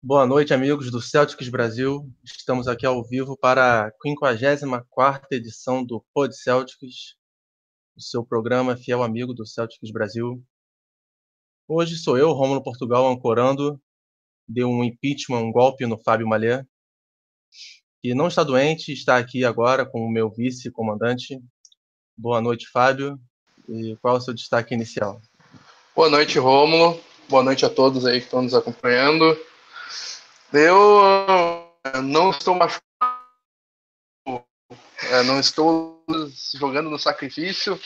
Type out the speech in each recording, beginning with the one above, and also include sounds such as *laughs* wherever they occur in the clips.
Boa noite, amigos do Celtics Brasil. Estamos aqui ao vivo para a 54ª edição do Pod Celtics, o seu programa fiel amigo do Celtics Brasil. Hoje sou eu, Rômulo Portugal, ancorando. Deu um impeachment, um golpe no Fábio Malher, que não está doente, está aqui agora com o meu vice-comandante. Boa noite, Fábio. E qual é o seu destaque inicial? Boa noite, Rômulo. Boa noite a todos aí que estão nos acompanhando. Eu não estou machucado, eh, não estou jogando no sacrifício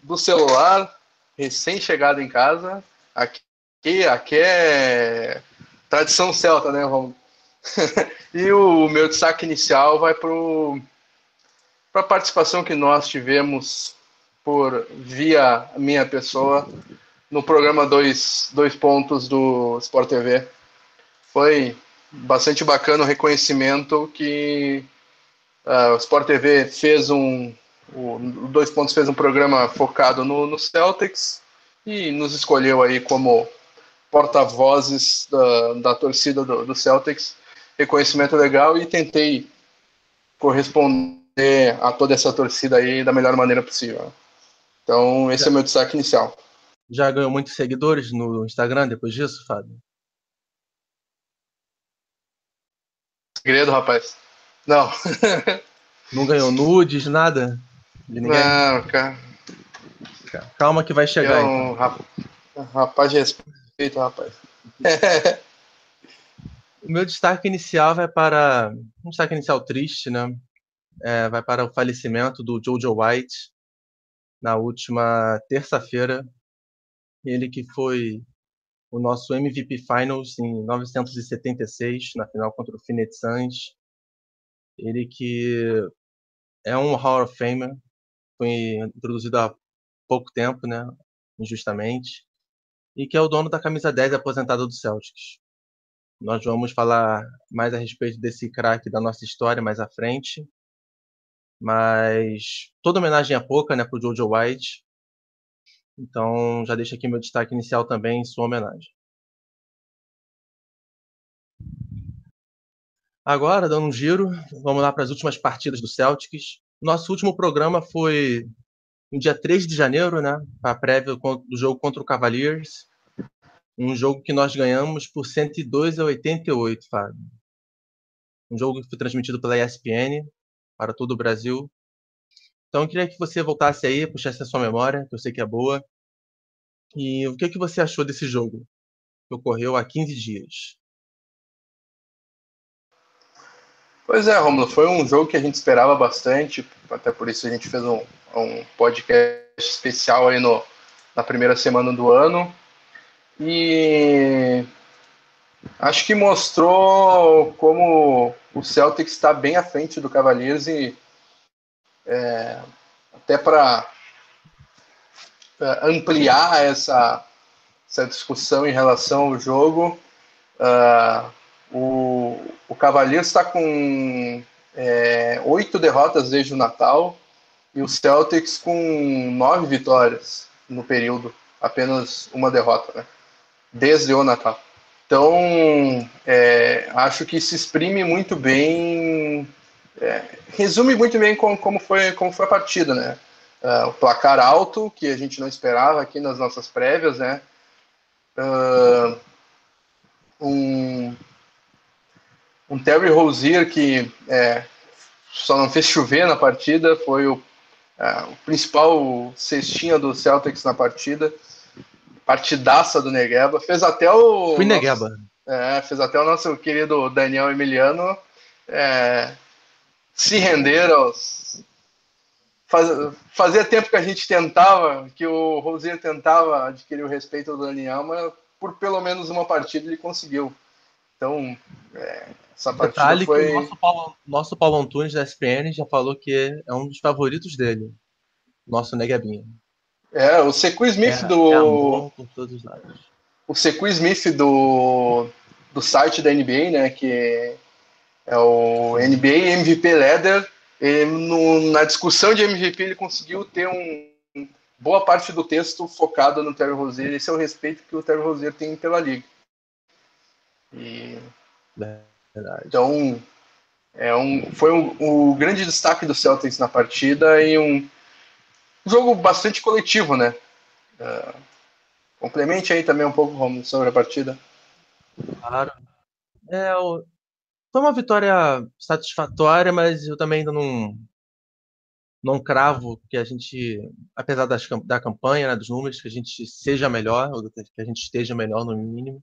do celular, recém-chegado em casa. Aqui, aqui é tradição celta, né, Romulo? *laughs* e o meu destaque inicial vai para a participação que nós tivemos por via minha pessoa no programa Dois, dois Pontos do Sport TV foi bastante bacana o reconhecimento que uh, o Sport TV fez um. O Dois Pontos fez um programa focado no, no Celtics e nos escolheu aí como porta-vozes da, da torcida do, do Celtics. Reconhecimento legal e tentei corresponder a toda essa torcida aí da melhor maneira possível. Então, esse é o meu destaque inicial. Já ganhou muitos seguidores no Instagram depois disso, Fábio? Segredo, rapaz. Não. *laughs* Não ganhou nudes, nada? De ninguém? Não, cara. Calma que vai chegar. Não, então. rapaz de respeito, rapaz. *laughs* o meu destaque inicial vai para. Um destaque inicial triste, né? É, vai para o falecimento do Jojo White na última terça-feira. Ele que foi o nosso MVP Finals em 1976, na final contra o Phoenix Suns. Ele que é um Hall of Famer, foi introduzido há pouco tempo, né, injustamente, e que é o dono da camisa 10 aposentada do Celtics. Nós vamos falar mais a respeito desse craque da nossa história mais à frente, mas toda homenagem é pouca, né, o Jojo White, então, já deixo aqui meu destaque inicial também em sua homenagem. Agora, dando um giro, vamos lá para as últimas partidas do Celtics. Nosso último programa foi no dia 3 de janeiro, né? A prévia do jogo contra o Cavaliers. Um jogo que nós ganhamos por 102 a 88, Fábio. Um jogo que foi transmitido pela ESPN para todo o Brasil. Então, eu queria que você voltasse aí, puxasse a sua memória, que eu sei que é boa. E o que, que você achou desse jogo, que ocorreu há 15 dias? Pois é, Romulo, foi um jogo que a gente esperava bastante, até por isso a gente fez um, um podcast especial aí no, na primeira semana do ano. E acho que mostrou como o Celtics está bem à frente do Cavaliers e é, até para ampliar essa, essa discussão em relação ao jogo, uh, o, o Cavaliers está com é, oito derrotas desde o Natal e o Celtics com nove vitórias no período, apenas uma derrota, né? Desde o Natal. Então, é, acho que se exprime muito bem é, resume muito bem como, como, foi, como foi a partida, né? Uh, o placar alto, que a gente não esperava aqui nas nossas prévias, né? Uh, um, um Terry Rozier que é, só não fez chover na partida, foi o, uh, o principal cestinha do Celtics na partida, partidaça do Negueba, fez até o... Fui nosso, Negueba. É, fez até o nosso querido Daniel Emiliano é, se render aos. Faz, fazia tempo que a gente tentava, que o Rosier tentava adquirir o respeito do Daniel, mas por pelo menos uma partida ele conseguiu. Então, é, essa partida Detalhe foi... que o nosso Paulo, nosso Paulo Antunes da SPN já falou que é um dos favoritos dele, nosso Negabinha. É, o Secu Smith é, do. É o Secu Smith do, do site da NBA, né? Que é o NBA MVP Leader. E no, na discussão de MVP ele conseguiu ter um, boa parte do texto focado no Terry Rozier. Esse é o respeito que o Terry Rozier tem pela liga. E, Verdade. Então, é um, foi um, o grande destaque do Celtics na partida e um jogo bastante coletivo, né? Uh, complemente aí também um pouco sobre a partida. Claro. É, foi uma vitória satisfatória, mas eu também ainda não, não cravo que a gente, apesar das, da campanha, né, dos números, que a gente seja melhor, ou que a gente esteja melhor no mínimo.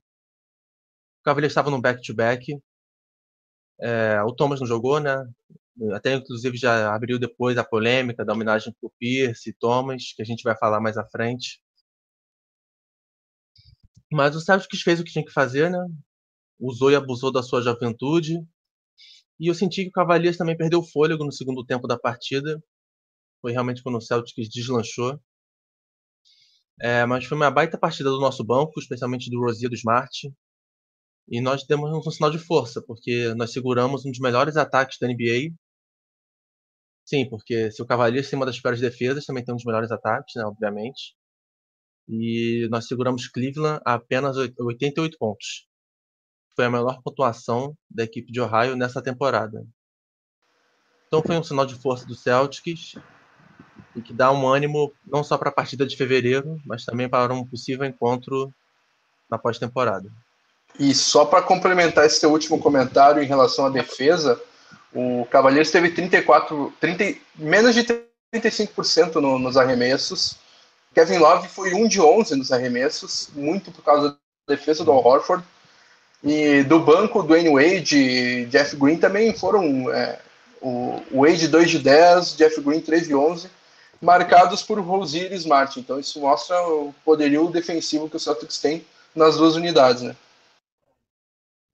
O Cavaliers estava no back-to-back. É, o Thomas não jogou, né? Até inclusive já abriu depois a polêmica da homenagem para o Pierce e Thomas, que a gente vai falar mais à frente. Mas o Celtics fez o que tinha que fazer, né? Usou e abusou da sua juventude. E eu senti que o Cavaliers também perdeu o fôlego no segundo tempo da partida. Foi realmente quando o Celtics deslanchou. É, mas foi uma baita partida do nosso banco, especialmente do Rosier do Smart. E nós demos um sinal de força, porque nós seguramos um dos melhores ataques da NBA. Sim, porque se o Cavaliers tem uma das piores defesas, também tem um dos melhores ataques, né, obviamente. E nós seguramos Cleveland a apenas 88 pontos. Foi a menor pontuação da equipe de Ohio nessa temporada. Então foi um sinal de força do Celtics e que dá um ânimo não só para a partida de fevereiro, mas também para um possível encontro na pós-temporada. E só para complementar esse seu último comentário em relação à defesa, o Cavaleiros teve 34, 30, menos de 35% no, nos arremessos. Kevin Love foi um de 11 nos arremessos, muito por causa da defesa do Al Horford. E do banco, Dwayne Wade e Jeff Green também foram. É, o Wade 2 de 10, Jeff Green 3 de 11, marcados por Rosier e Smart. Então isso mostra o poderio defensivo que o Celtics tem nas duas unidades, né?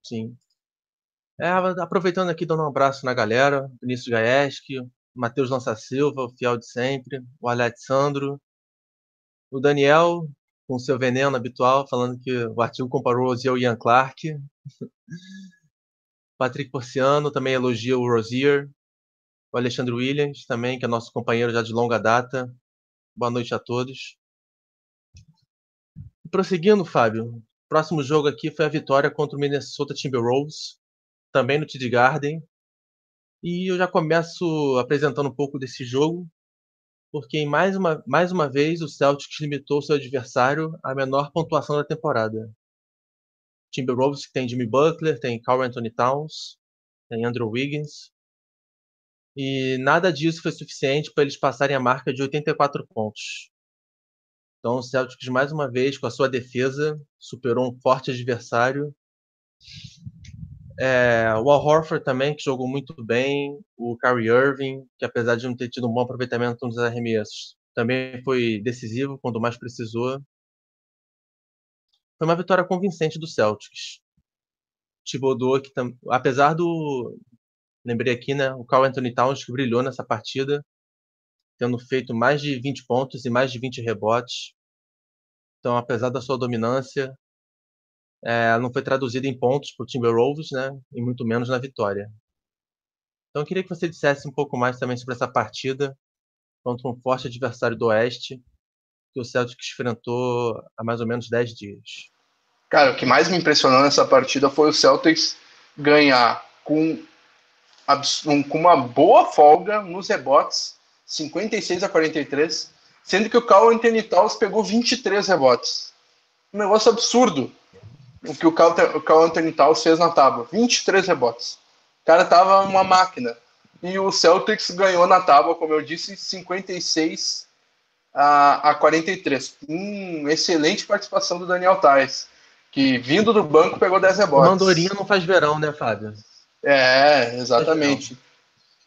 Sim. É, aproveitando aqui, dando um abraço na galera, Vinícius Gaeski, Matheus Lança Silva, o fiel de sempre, o Alexandro, o Daniel, com seu veneno habitual, falando que o artigo comparou o ao Ian Clark. Patrick Porciano também elogia o Rosier. O Alexandre Williams também, que é nosso companheiro já de longa data. Boa noite a todos. prosseguindo, Fábio, próximo jogo aqui foi a vitória contra o Minnesota Timberwolves, também no TD Garden. E eu já começo apresentando um pouco desse jogo, porque mais uma, mais uma vez o Celtics limitou seu adversário à menor pontuação da temporada. Timberwolves que tem Jimmy Butler, tem Carl Anthony Towns, tem Andrew Wiggins. E nada disso foi suficiente para eles passarem a marca de 84 pontos. Então o Celtics, mais uma vez, com a sua defesa, superou um forte adversário. É, o Al Horford também, que jogou muito bem. O Kyrie Irving, que apesar de não ter tido um bom aproveitamento nos arremessos, também foi decisivo quando mais precisou. Foi uma vitória convincente do Celtics. Thibodeau, que apesar do... Lembrei aqui, né? O Carl Anthony Towns, que brilhou nessa partida, tendo feito mais de 20 pontos e mais de 20 rebotes. Então, apesar da sua dominância, é, não foi traduzida em pontos para o Timberwolves, né? E muito menos na vitória. Então, eu queria que você dissesse um pouco mais também sobre essa partida contra um forte adversário do Oeste que o Celtics enfrentou há mais ou menos 10 dias. Cara, o que mais me impressionou nessa partida foi o Celtics ganhar com, com uma boa folga nos rebotes 56 a 43, sendo que o Carl Anthony Towns pegou 23 rebotes. Um negócio absurdo o que o Carl, Anthony Towns fez na tábua. 23 rebotes. O cara tava uma máquina. E o Celtics ganhou na tábua, como eu disse, 56 a, a 43. Hum, excelente participação do Daniel Tais, que vindo do banco pegou 10 rebotes. Mandorinha não faz verão, né, Fábio? É, exatamente.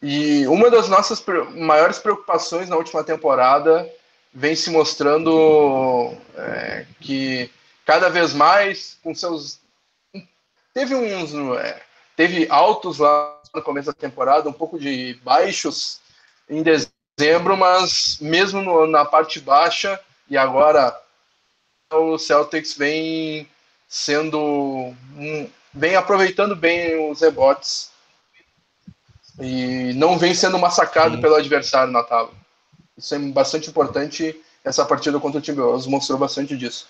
E uma das nossas maiores preocupações na última temporada vem se mostrando é, que cada vez mais com seus teve uns é, teve altos lá no começo da temporada, um pouco de baixos em dezembro, mas mesmo no, na parte baixa e agora o Celtics vem sendo vem aproveitando bem os rebotes e não vem sendo massacrado Sim. pelo adversário na tábua. Isso é bastante importante. Essa partida contra o Timberwolves mostrou bastante disso.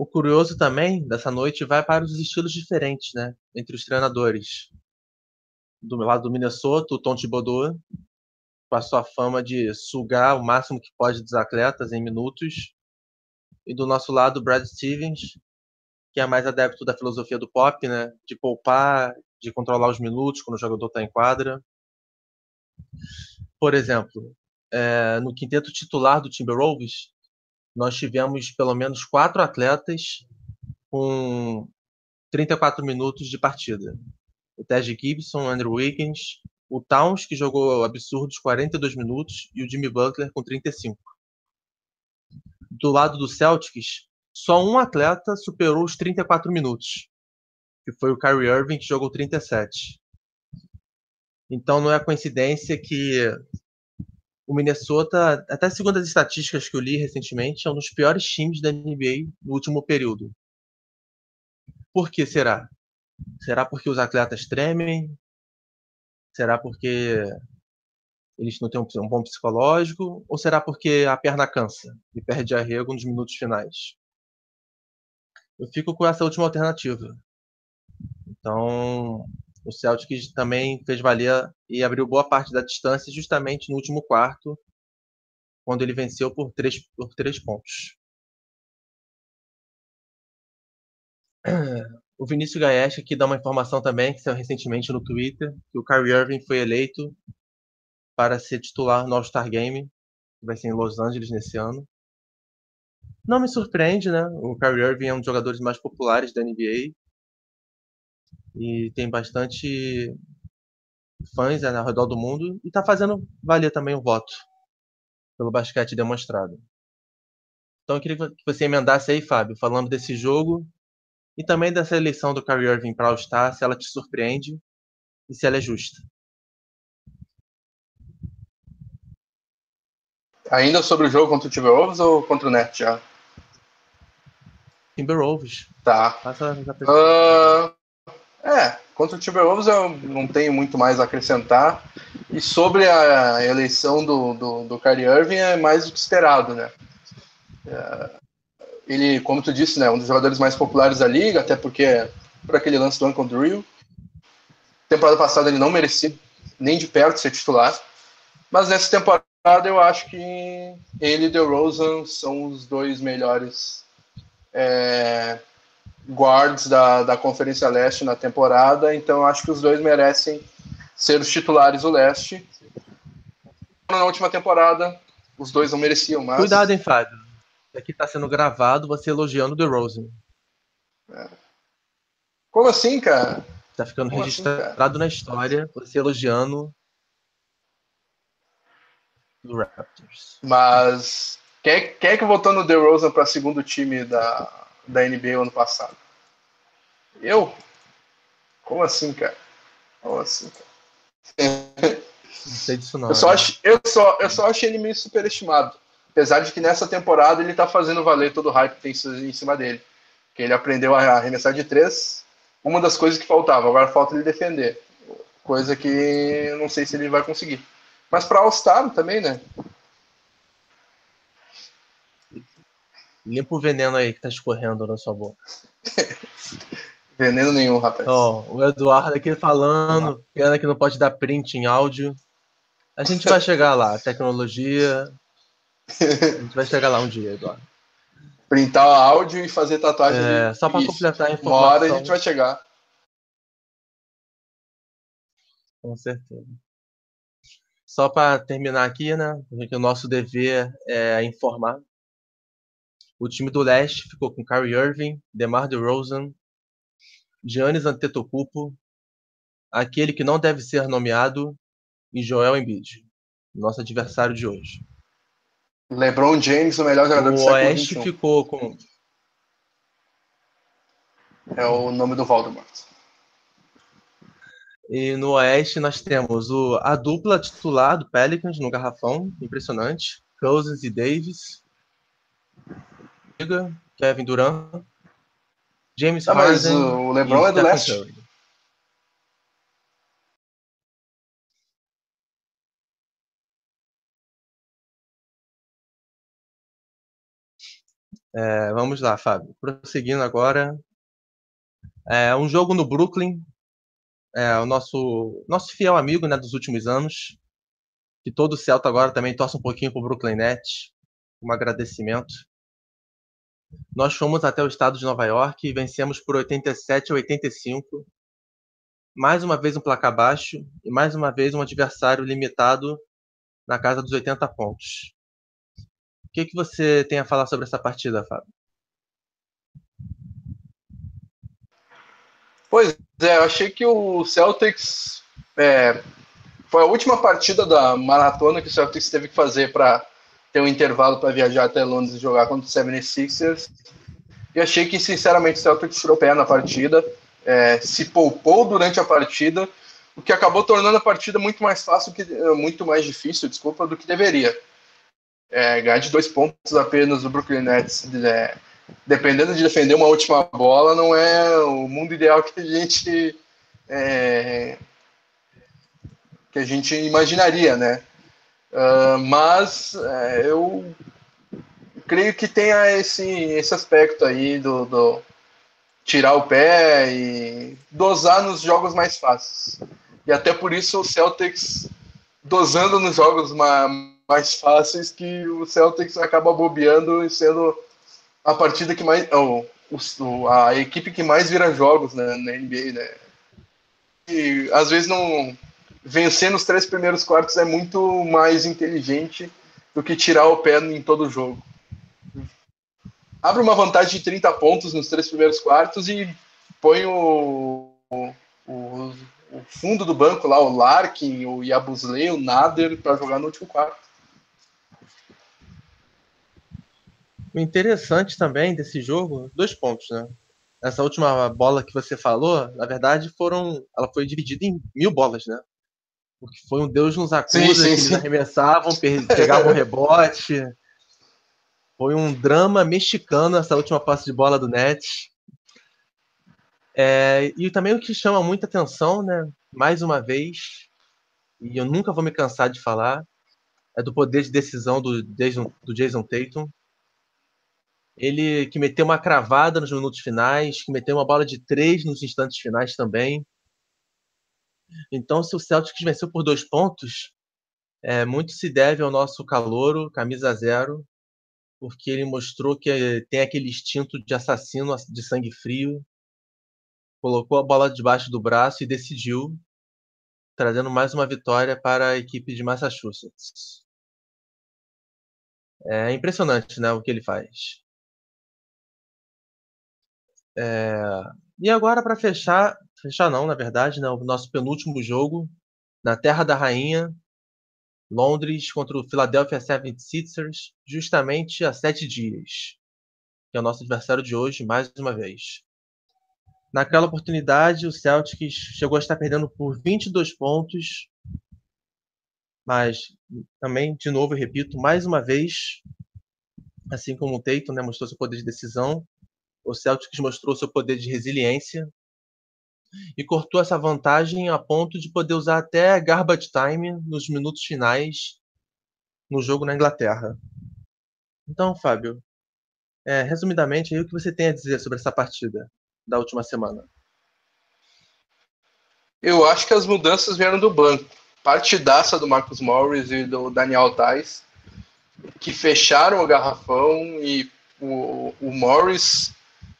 O curioso também dessa noite vai para os estilos diferentes, né? Entre os treinadores. Do lado do Minnesota, o Tom Thibodeau, com a sua fama de sugar o máximo que pode dos atletas em minutos. E do nosso lado, o Brad Stevens, que é mais adepto da filosofia do pop, né? De poupar, de controlar os minutos quando o jogador está em quadra. Por exemplo, é, no quinteto titular do Timberwolves, nós tivemos pelo menos quatro atletas com 34 minutos de partida. O Tej Gibson, Andrew Wiggins, o Towns, que jogou absurdos 42 minutos, e o Jimmy Butler com 35. Do lado do Celtics, só um atleta superou os 34 minutos, que foi o Kyrie Irving, que jogou 37. Então não é coincidência que o Minnesota, até segundo as estatísticas que eu li recentemente, é um dos piores times da NBA no último período. Por que será? Será porque os atletas tremem? Será porque eles não têm um bom psicológico? Ou será porque a perna cansa e perde arrego nos minutos finais? Eu fico com essa última alternativa. Então, o Celtics também fez valer e abriu boa parte da distância justamente no último quarto, quando ele venceu por três, por três pontos. O Vinícius Gaesch aqui dá uma informação também, que saiu recentemente no Twitter, que o Kyrie Irving foi eleito para ser titular no All-Star Game, que vai ser em Los Angeles nesse ano. Não me surpreende, né? O Kyrie Irving é um dos jogadores mais populares da NBA e tem bastante fãs né, ao redor do mundo e está fazendo valer também o voto pelo basquete demonstrado. Então eu queria que você emendasse aí, Fábio, falando desse jogo e também dessa eleição do Kyrie Irving para All-Star, se ela te surpreende e se ela é justa. Ainda sobre o jogo contra o Timberwolves ou contra o Net já? Timberwolves. Tá. Passa uh, contra o Timberwolves eu não tenho muito mais a acrescentar. E sobre a eleição do, do, do Kyrie Irving é mais do que esperado, né? É, ele, como tu disse, né, um dos jogadores mais populares da liga, até porque por aquele lance do Uncle Drill. Temporada passada ele não merecia nem de perto ser titular. Mas nessa temporada eu acho que ele e DeRozan são os dois melhores é, guards da, da Conferência Leste na temporada, então acho que os dois merecem ser os titulares do Leste. Na última temporada, os dois não mereciam mais. Cuidado, hein, Fábio. Aqui está sendo gravado você elogiando The Rosen. É. Como assim, cara? Tá ficando Como assim, registrado assim, na história você elogiando o Raptors. Mas quem, quem é que votou no The Rosen para segundo time da, da NBA ano passado. Eu? Como assim, cara? Como assim, cara? Não sei disso não. Eu só, né? acho, eu, só, eu só acho ele meio superestimado. Apesar de que nessa temporada ele tá fazendo valer todo o hype que tem em cima dele. Que ele aprendeu a arremessar de três. Uma das coisas que faltava. Agora falta ele defender. Coisa que eu não sei se ele vai conseguir. Mas para All-Star também, né? Limpa o veneno aí que tá escorrendo na sua boca. *laughs* veneno nenhum, rapaz. Ó, o Eduardo aqui falando, pena que não pode dar print em áudio. A gente vai chegar lá, *laughs* tecnologia. A gente vai chegar lá um dia, Eduardo. Printar o áudio e fazer tatuagem. É, só para completar a informação. Uma hora a gente vai chegar. Com certeza. Só para terminar aqui, né? Porque o nosso dever é informar o time do leste ficou com Kyrie Irving, DeMar DeRozan, Giannis Antetokounmpo, aquele que não deve ser nomeado, e Joel Embiid, nosso adversário de hoje. LeBron James, o melhor jogador o do século O Oeste ficou com... É o nome do Voldemort. E no Oeste nós temos o, a dupla titular do Pelicans no garrafão, impressionante. Cousins e Davis. Kevin Durant, James ah, Harden. Mas o LeBron é do leste. Curry. É, vamos lá, Fábio. Prosseguindo agora. É, um jogo no Brooklyn. É, o nosso, nosso fiel amigo né, dos últimos anos. Que todo Celta agora também torce um pouquinho para o Brooklyn Nets. Um agradecimento. Nós fomos até o estado de Nova York e vencemos por 87 a 85. Mais uma vez um placar baixo e mais uma vez um adversário limitado na casa dos 80 pontos. O que, que você tem a falar sobre essa partida, Fábio? Pois é, eu achei que o Celtics é, foi a última partida da maratona que o Celtics teve que fazer para ter um intervalo para viajar até Londres e jogar contra o 76ers. E achei que, sinceramente, o Celtics tirou pé na partida, é, se poupou durante a partida, o que acabou tornando a partida muito mais fácil, que, muito mais difícil, desculpa, do que deveria é, ganhar de dois pontos apenas do Brooklyn Nets, é, dependendo de defender uma última bola, não é o mundo ideal que a gente é, que a gente imaginaria, né? Uh, mas é, eu creio que tenha esse, esse aspecto aí do, do, tirar o pé e dosar nos jogos mais fáceis. E até por isso o Celtics dosando nos jogos mais mais fáceis que o Celtics acaba bobeando e sendo a partida que mais. Oh, a equipe que mais vira jogos né, na NBA, né? E às vezes não. Vencer nos três primeiros quartos é muito mais inteligente do que tirar o pé em todo o jogo. Abre uma vantagem de 30 pontos nos três primeiros quartos e põe o, o, o, fundo do banco lá, o Larkin, o Yabusley, o Nader, para jogar no último quarto. O interessante também desse jogo, dois pontos, né? Essa última bola que você falou, na verdade, foram, ela foi dividida em mil bolas, né? Porque foi um Deus nos acusa sim, sim, que eles arremessavam, pegavam *laughs* rebote. Foi um drama mexicano essa última passe de bola do Nets. É, e também o que chama muita atenção, né? Mais uma vez, e eu nunca vou me cansar de falar, é do poder de decisão do Jason, do Jason Tatum ele que meteu uma cravada nos minutos finais, que meteu uma bola de três nos instantes finais também. Então, se o Celtics venceu por dois pontos, é, muito se deve ao nosso calouro, camisa zero, porque ele mostrou que tem aquele instinto de assassino de sangue frio, colocou a bola debaixo do braço e decidiu, trazendo mais uma vitória para a equipe de Massachusetts. É impressionante né, o que ele faz. É... E agora, para fechar, fechar não, na verdade, né, o nosso penúltimo jogo, na Terra da Rainha, Londres contra o Philadelphia 76ers, justamente há sete dias, que é o nosso adversário de hoje, mais uma vez. Naquela oportunidade, o Celtics chegou a estar perdendo por 22 pontos, mas também, de novo, eu repito, mais uma vez, assim como o Tatum né, mostrou seu poder de decisão, o Celtics mostrou seu poder de resiliência e cortou essa vantagem a ponto de poder usar até garbage time nos minutos finais no jogo na Inglaterra. Então, Fábio, é, resumidamente, aí, o que você tem a dizer sobre essa partida da última semana? Eu acho que as mudanças vieram do banco. Partidaça do Marcus Morris e do Daniel Tais, que fecharam o garrafão e o, o Morris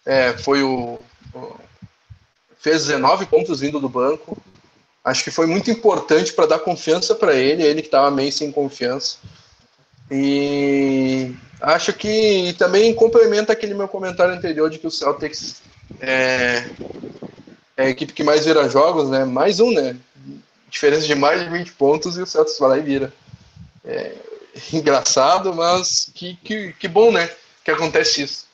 é, foi o, o, fez 19 pontos vindo do banco. Acho que foi muito importante para dar confiança para ele, ele que estava meio sem confiança. E acho que também complementa aquele meu comentário anterior de que o Celtics é, é a equipe que mais vira jogos, né? Mais um, né? Diferença de mais de 20 pontos e o Celtics vai lá e vira. É, engraçado, mas que, que, que bom, né? Que acontece isso.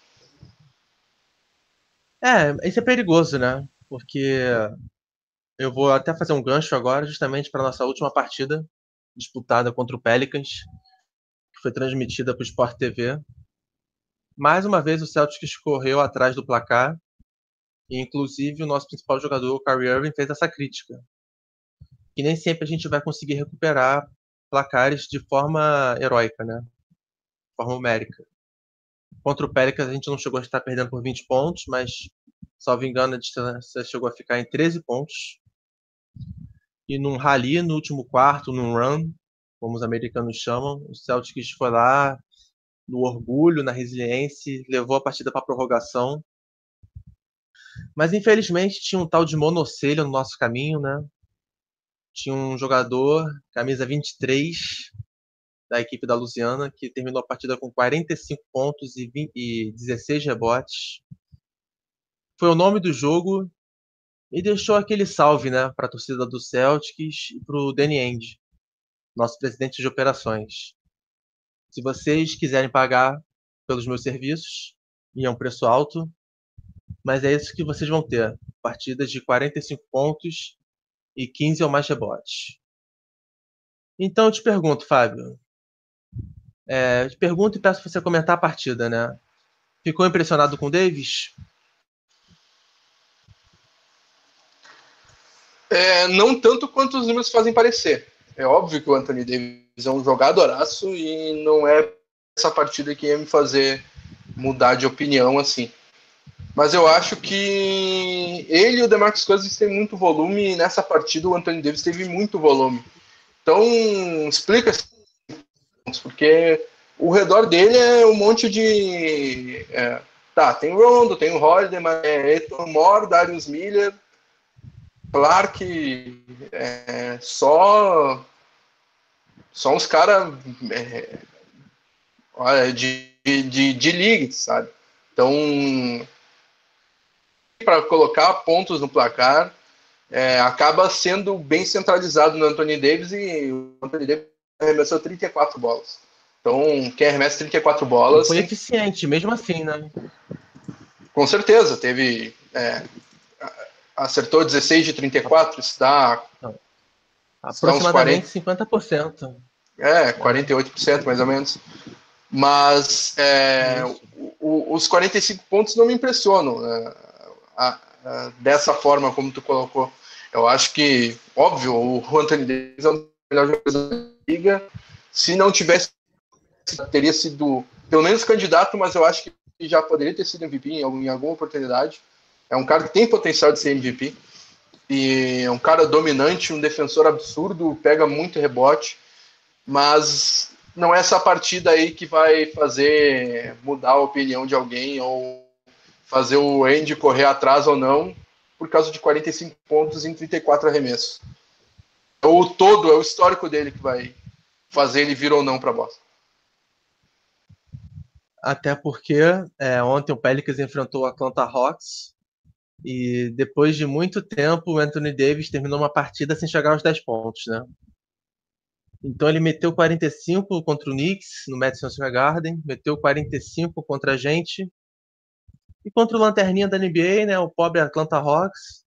É, isso é perigoso, né? Porque eu vou até fazer um gancho agora, justamente para nossa última partida disputada contra o Pelicans, que foi transmitida para o Sport TV. Mais uma vez o Celtics correu atrás do placar, e inclusive o nosso principal jogador, o Kyrie Irving, fez essa crítica. Que nem sempre a gente vai conseguir recuperar placares de forma heróica, né? De forma numérica. Contra o Pelicans a gente não chegou a estar perdendo por 20 pontos, mas, salvo engano, a distância chegou a ficar em 13 pontos. E num rally no último quarto, num run, como os americanos chamam, o Celtics foi lá no orgulho, na resiliência, levou a partida para prorrogação. Mas infelizmente tinha um tal de monocelho no nosso caminho, né? Tinha um jogador, camisa 23, da equipe da Lusiana, que terminou a partida com 45 pontos e, 20, e 16 rebotes. Foi o nome do jogo e deixou aquele salve né, para a torcida do Celtics e para o Danny End, nosso presidente de operações. Se vocês quiserem pagar pelos meus serviços, e é um preço alto, mas é isso que vocês vão ter: partidas de 45 pontos e 15 ou mais rebotes. Então eu te pergunto, Fábio, é, te pergunto e peço para você comentar a partida, né? Ficou impressionado com o Davis? É, não tanto quanto os números fazem parecer. É óbvio que o Anthony Davis é um jogadoraço e não é essa partida que ia me fazer mudar de opinião assim. Mas eu acho que ele e o DeMarcus Cousins têm muito volume e nessa partida o Anthony Davis teve muito volume. Então, explica porque o redor dele é um monte de. É, tá, tem o Rondo, tem o Holiday, mas é Eton Moore, Darius Miller, Clark, é, só. Só uns caras é, de, de, de league, sabe? Então, para colocar pontos no placar, é, acaba sendo bem centralizado no Anthony Davis e o Anthony Davis arremessou 34 bolas. Então, quem arremessa 34 bolas. Foi eficiente, mesmo assim, né? Com certeza, teve. É, acertou 16 de 34, isso dá. Aproximadamente 50%. É, 48% mais ou menos. Mas é, o, os 45 pontos não me impressionam né? a, a, dessa forma como tu colocou. Eu acho que, óbvio, o Anthony Davis é o melhor jogador da liga. Se não tivesse, teria sido pelo menos candidato, mas eu acho que já poderia ter sido MVP em, algum, em alguma oportunidade. É um cara que tem potencial de ser MVP. E é um cara dominante, um defensor absurdo, pega muito rebote. Mas não é essa partida aí que vai fazer mudar a opinião de alguém ou fazer o Andy correr atrás ou não, por causa de 45 pontos em 34 arremessos o todo, é o histórico dele que vai fazer ele vir ou não para Boston. Até porque é, ontem o Pelicans enfrentou o Atlanta Hawks e depois de muito tempo o Anthony Davis terminou uma partida sem chegar aos 10 pontos, né? Então ele meteu 45 contra o Knicks no Madison Square Garden, meteu 45 contra a gente e contra o lanterninha da NBA, né, o pobre Atlanta Hawks,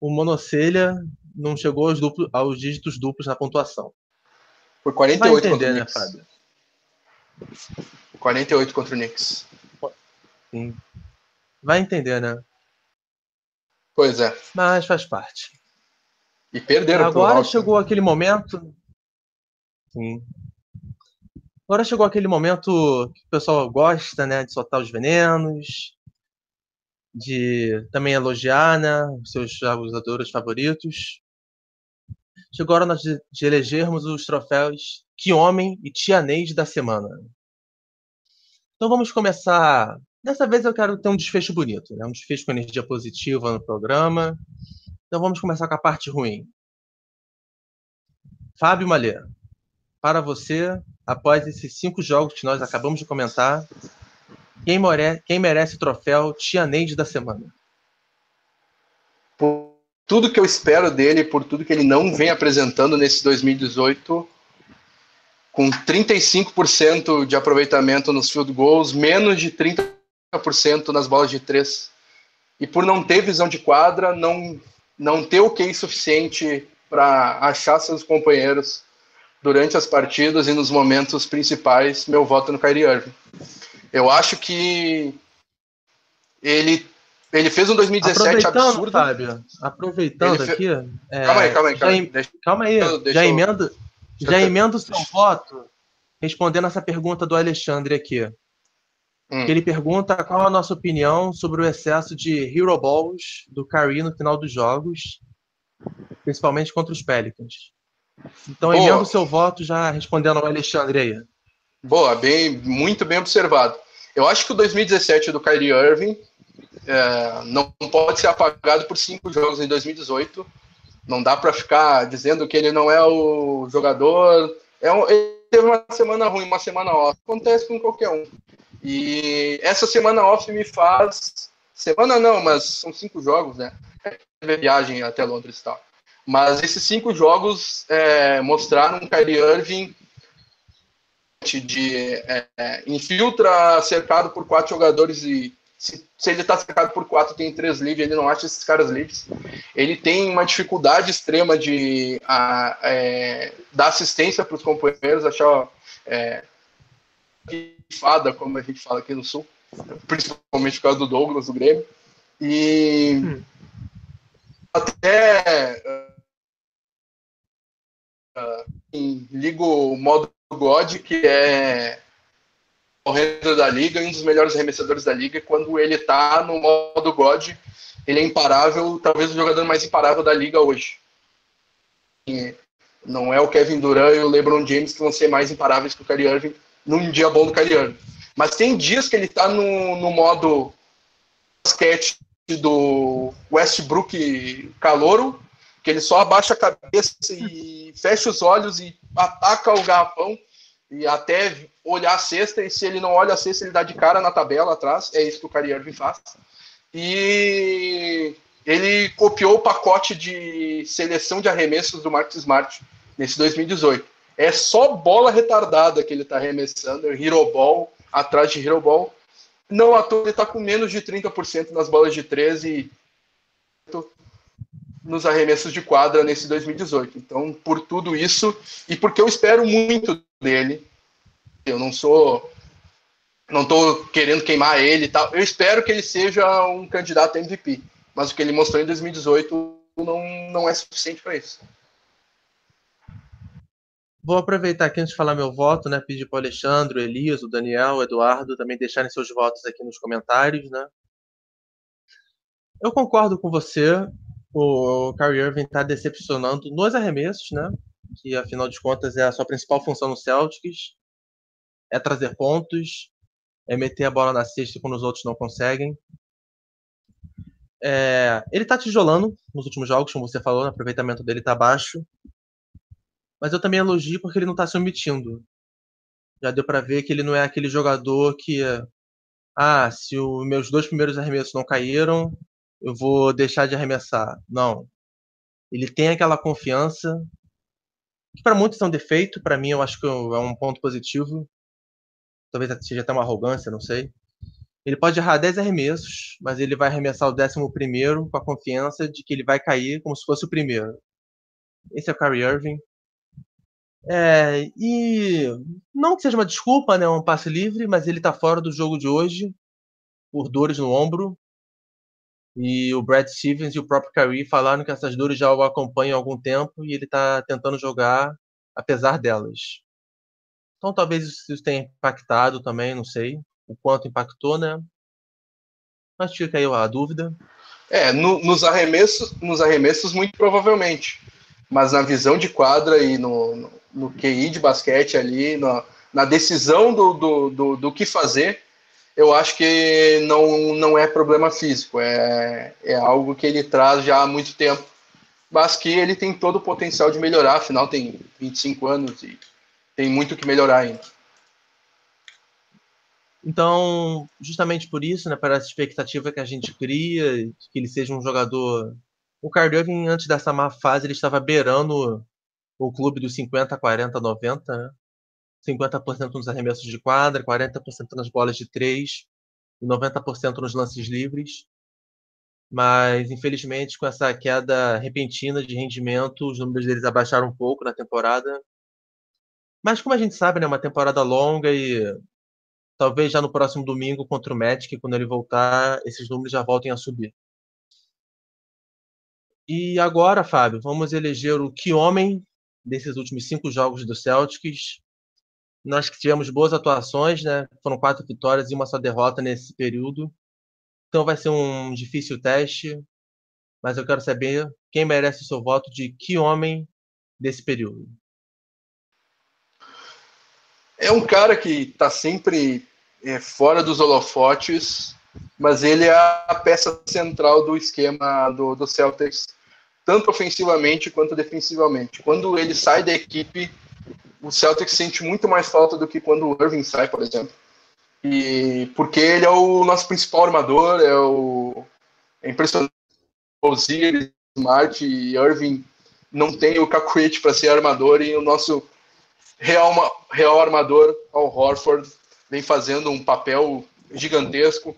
o monocelha não chegou aos, duplo, aos dígitos duplos na pontuação. Foi 48 Vai entender, contra o né, Fábio? 48 contra o Knicks. Sim. Vai entender, né? Pois é. Mas faz parte. E perderam Agora chegou aquele momento. Sim. Agora chegou aquele momento que o pessoal gosta, né? De soltar os venenos, de também elogiar né, os seus jogadores favoritos. Chegou a hora de, de elegermos os troféus Que Homem e Tia Neide da semana. Então vamos começar. Dessa vez eu quero ter um desfecho bonito, né? um desfecho com energia positiva no programa. Então vamos começar com a parte ruim. Fábio Malê, para você, após esses cinco jogos que nós acabamos de comentar, quem, more... Quem merece o troféu Tia Neide da semana? Por tudo que eu espero dele, por tudo que ele não vem apresentando nesse 2018, com 35% de aproveitamento nos field goals, menos de 30% nas bolas de três. E por não ter visão de quadra, não, não ter o que suficiente para achar seus companheiros durante as partidas e nos momentos principais, meu voto é no Kyrie Irving. Eu acho que ele ele fez um 2017 aproveitando, absurdo. Fábio, aproveitando fe... aqui. É, calma aí, calma aí. Calma, já, deixa, calma aí. Já, emendo, já emendo o seu voto respondendo essa pergunta do Alexandre aqui. Hum. ele pergunta qual a nossa opinião sobre o excesso de Hero Balls do Curry no final dos jogos, principalmente contra os Pelicans. Então, enviando o seu voto, já respondendo ao Alexandre aí. Boa, bem, muito bem observado. Eu acho que o 2017 do Kyrie Irving é, não pode ser apagado por cinco jogos em 2018. Não dá para ficar dizendo que ele não é o jogador. É um, ele teve uma semana ruim, uma semana off. Acontece com qualquer um. E essa semana off me faz. Semana não, mas são cinco jogos, né? Viagem até Londres e tal. Mas esses cinco jogos é, mostraram um Kyrie Irving de é, infiltra cercado por quatro jogadores e se, se ele está cercado por quatro tem três livres ele não acha esses caras livres ele tem uma dificuldade extrema de a, é, dar assistência para os companheiros achar é, fada como a gente fala aqui no sul principalmente por causa do Douglas do Grêmio e hum. até uh, ligo o modo God, que é o render da liga, um dos melhores arremessadores da liga. Quando ele tá no modo God, ele é imparável, talvez o jogador mais imparável da liga hoje. E não é o Kevin Durant e o LeBron James que vão ser mais imparáveis que o Kyrie Irving num dia bom do Kyrie Irving. Mas tem dias que ele tá no, no modo basquete do Westbrook calouro, que ele só abaixa a cabeça e fecha os olhos e ataca o garrafão e até olhar a cesta, e se ele não olha a cesta, ele dá de cara na tabela atrás, é isso que o Kyrie faz. E ele copiou o pacote de seleção de arremessos do Marcus Smart nesse 2018. É só bola retardada que ele está arremessando, é Hero Ball, atrás de Hero Ball. Não à toa ele está com menos de 30% nas bolas de 13 nos arremessos de quadra nesse 2018. Então, por tudo isso, e porque eu espero muito dele, eu não sou. Não estou querendo queimar ele e tal. Eu espero que ele seja um candidato a MVP. Mas o que ele mostrou em 2018 não, não é suficiente para isso. Vou aproveitar aqui antes de falar meu voto, né? Pedir para o Alexandre, o Elias, o Daniel, o Eduardo também deixarem seus votos aqui nos comentários, né? Eu concordo com você o Kyrie Irving está decepcionando nos arremessos, né? Que afinal de contas é a sua principal função no Celtics, é trazer pontos, é meter a bola na cesta quando os outros não conseguem. É, ele está tijolando nos últimos jogos, como você falou, o aproveitamento dele está baixo. Mas eu também elogio porque ele não está se omitindo. Já deu para ver que ele não é aquele jogador que, ah, se os meus dois primeiros arremessos não caíram, eu vou deixar de arremessar. Não. Ele tem aquela confiança, que para muitos é um defeito, para mim eu acho que é um ponto positivo. Talvez seja até uma arrogância, não sei. Ele pode errar 10 arremessos, mas ele vai arremessar o décimo primeiro com a confiança de que ele vai cair como se fosse o primeiro. Esse é o Kyrie Irving. É, e não que seja uma desculpa, né, um passe livre, mas ele está fora do jogo de hoje por dores no ombro. E o Brad Stevens e o próprio Kyrie falaram que essas dores já o acompanham há algum tempo e ele está tentando jogar apesar delas. Então talvez isso tenha impactado também, não sei o quanto impactou, né? Mas fica aí a dúvida. É, no, nos arremessos, nos arremessos muito provavelmente, mas na visão de quadra e no, no, no QI de basquete ali, na, na decisão do, do, do, do que fazer, eu acho que não, não é problema físico, é, é algo que ele traz já há muito tempo, mas que ele tem todo o potencial de melhorar, afinal tem 25 anos e tem muito que melhorar ainda. Então, justamente por isso, né, para essa expectativa que a gente cria, que ele seja um jogador. O Kyrie antes dessa má fase, ele estava beirando o clube dos 50, 40, 90, né? 50% nos arremessos de quadra, 40% nas bolas de três e 90% nos lances livres. Mas, infelizmente, com essa queda repentina de rendimento, os números deles abaixaram um pouco na temporada. Mas, como a gente sabe, né, é uma temporada longa e talvez já no próximo domingo contra o Magic, quando ele voltar, esses números já voltem a subir. E agora, Fábio, vamos eleger o que homem desses últimos cinco jogos do Celtics Nós que tivemos boas atuações, né? Foram quatro vitórias e uma só derrota nesse período. Então vai ser um difícil teste, mas eu quero saber quem merece o seu voto de que homem desse período. É um cara que está sempre é, fora dos holofotes, mas ele é a peça central do esquema do, do Celtics, tanto ofensivamente quanto defensivamente. Quando ele sai da equipe, o Celtics sente muito mais falta do que quando o Irving sai, por exemplo. E porque ele é o nosso principal armador, é o é impressionante. Osiris, Smart e Irving não tem o cacuete para ser armador e o nosso real, real armador, Al Horford, vem fazendo um papel gigantesco.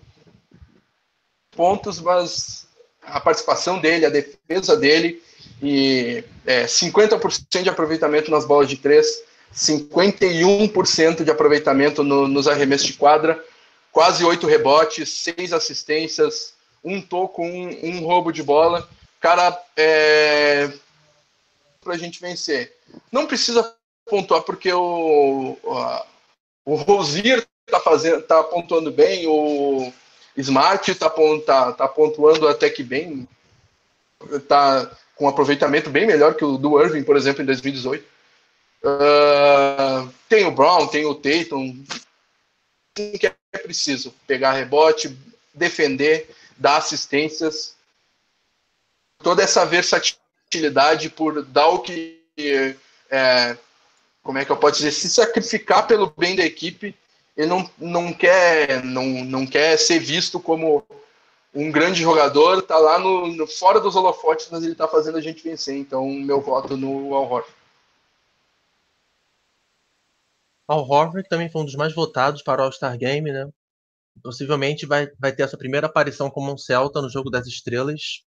Pontos, mas a participação dele, a defesa dele e é, 50% de aproveitamento nas bolas de três, 51% de aproveitamento no, nos arremessos de quadra, quase oito rebotes, seis assistências, um toco, um, um roubo de bola. Cara, é, para a gente vencer. Não precisa pontuar porque o, o Rosier está tá pontuando bem, o Smart está tá, tá pontuando até que bem, está com aproveitamento bem melhor que o do Irving, por exemplo, em 2018. Uh, tem o Brown, tem o Tatum. Que é preciso pegar rebote, defender, dar assistências. Toda essa versatilidade por dar o que. É, como é que eu posso dizer? Se sacrificar pelo bem da equipe. Ele não, não, quer, não, não quer ser visto como um grande jogador, tá lá no, no fora dos holofotes, mas ele tá fazendo a gente vencer. Então, meu voto no Al Horford. Al Horford também foi um dos mais votados para o All-Star Game, né? Possivelmente vai, vai ter essa primeira aparição como um Celta no Jogo das Estrelas.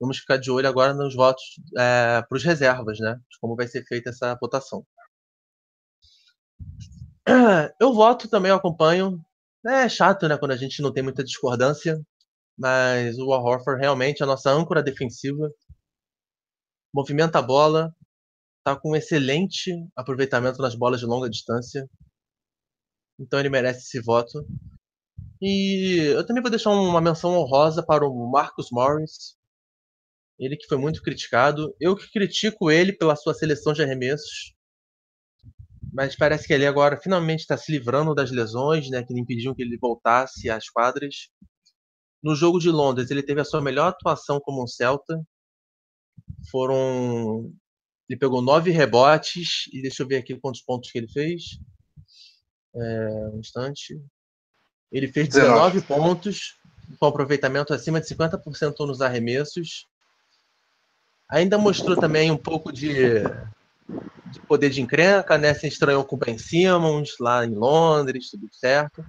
Vamos ficar de olho agora nos votos é, para os reservas, né? De como vai ser feita essa votação. Eu voto também, eu acompanho. É chato, né? Quando a gente não tem muita discordância. Mas o Al Horford realmente é a nossa âncora defensiva. Movimenta a bola, tá com um excelente aproveitamento nas bolas de longa distância. Então ele merece esse voto. E eu também vou deixar uma menção honrosa para o Marcus Morris. Ele que foi muito criticado. Eu que critico ele pela sua seleção de arremessos. Mas parece que ele agora finalmente está se livrando das lesões, né, que impediam que ele voltasse às quadras. No jogo de Londres, ele teve a sua melhor atuação como um Celta. Foram ele pegou nove rebotes e deixa eu ver aqui quantos pontos que ele fez. É, um instante. Ele fez 19, 19 pontos, com aproveitamento acima de 50% nos arremessos. Ainda mostrou também um pouco de, de poder de encrenca, né? Se estranhou com o Ben Simmons lá em Londres, tudo certo.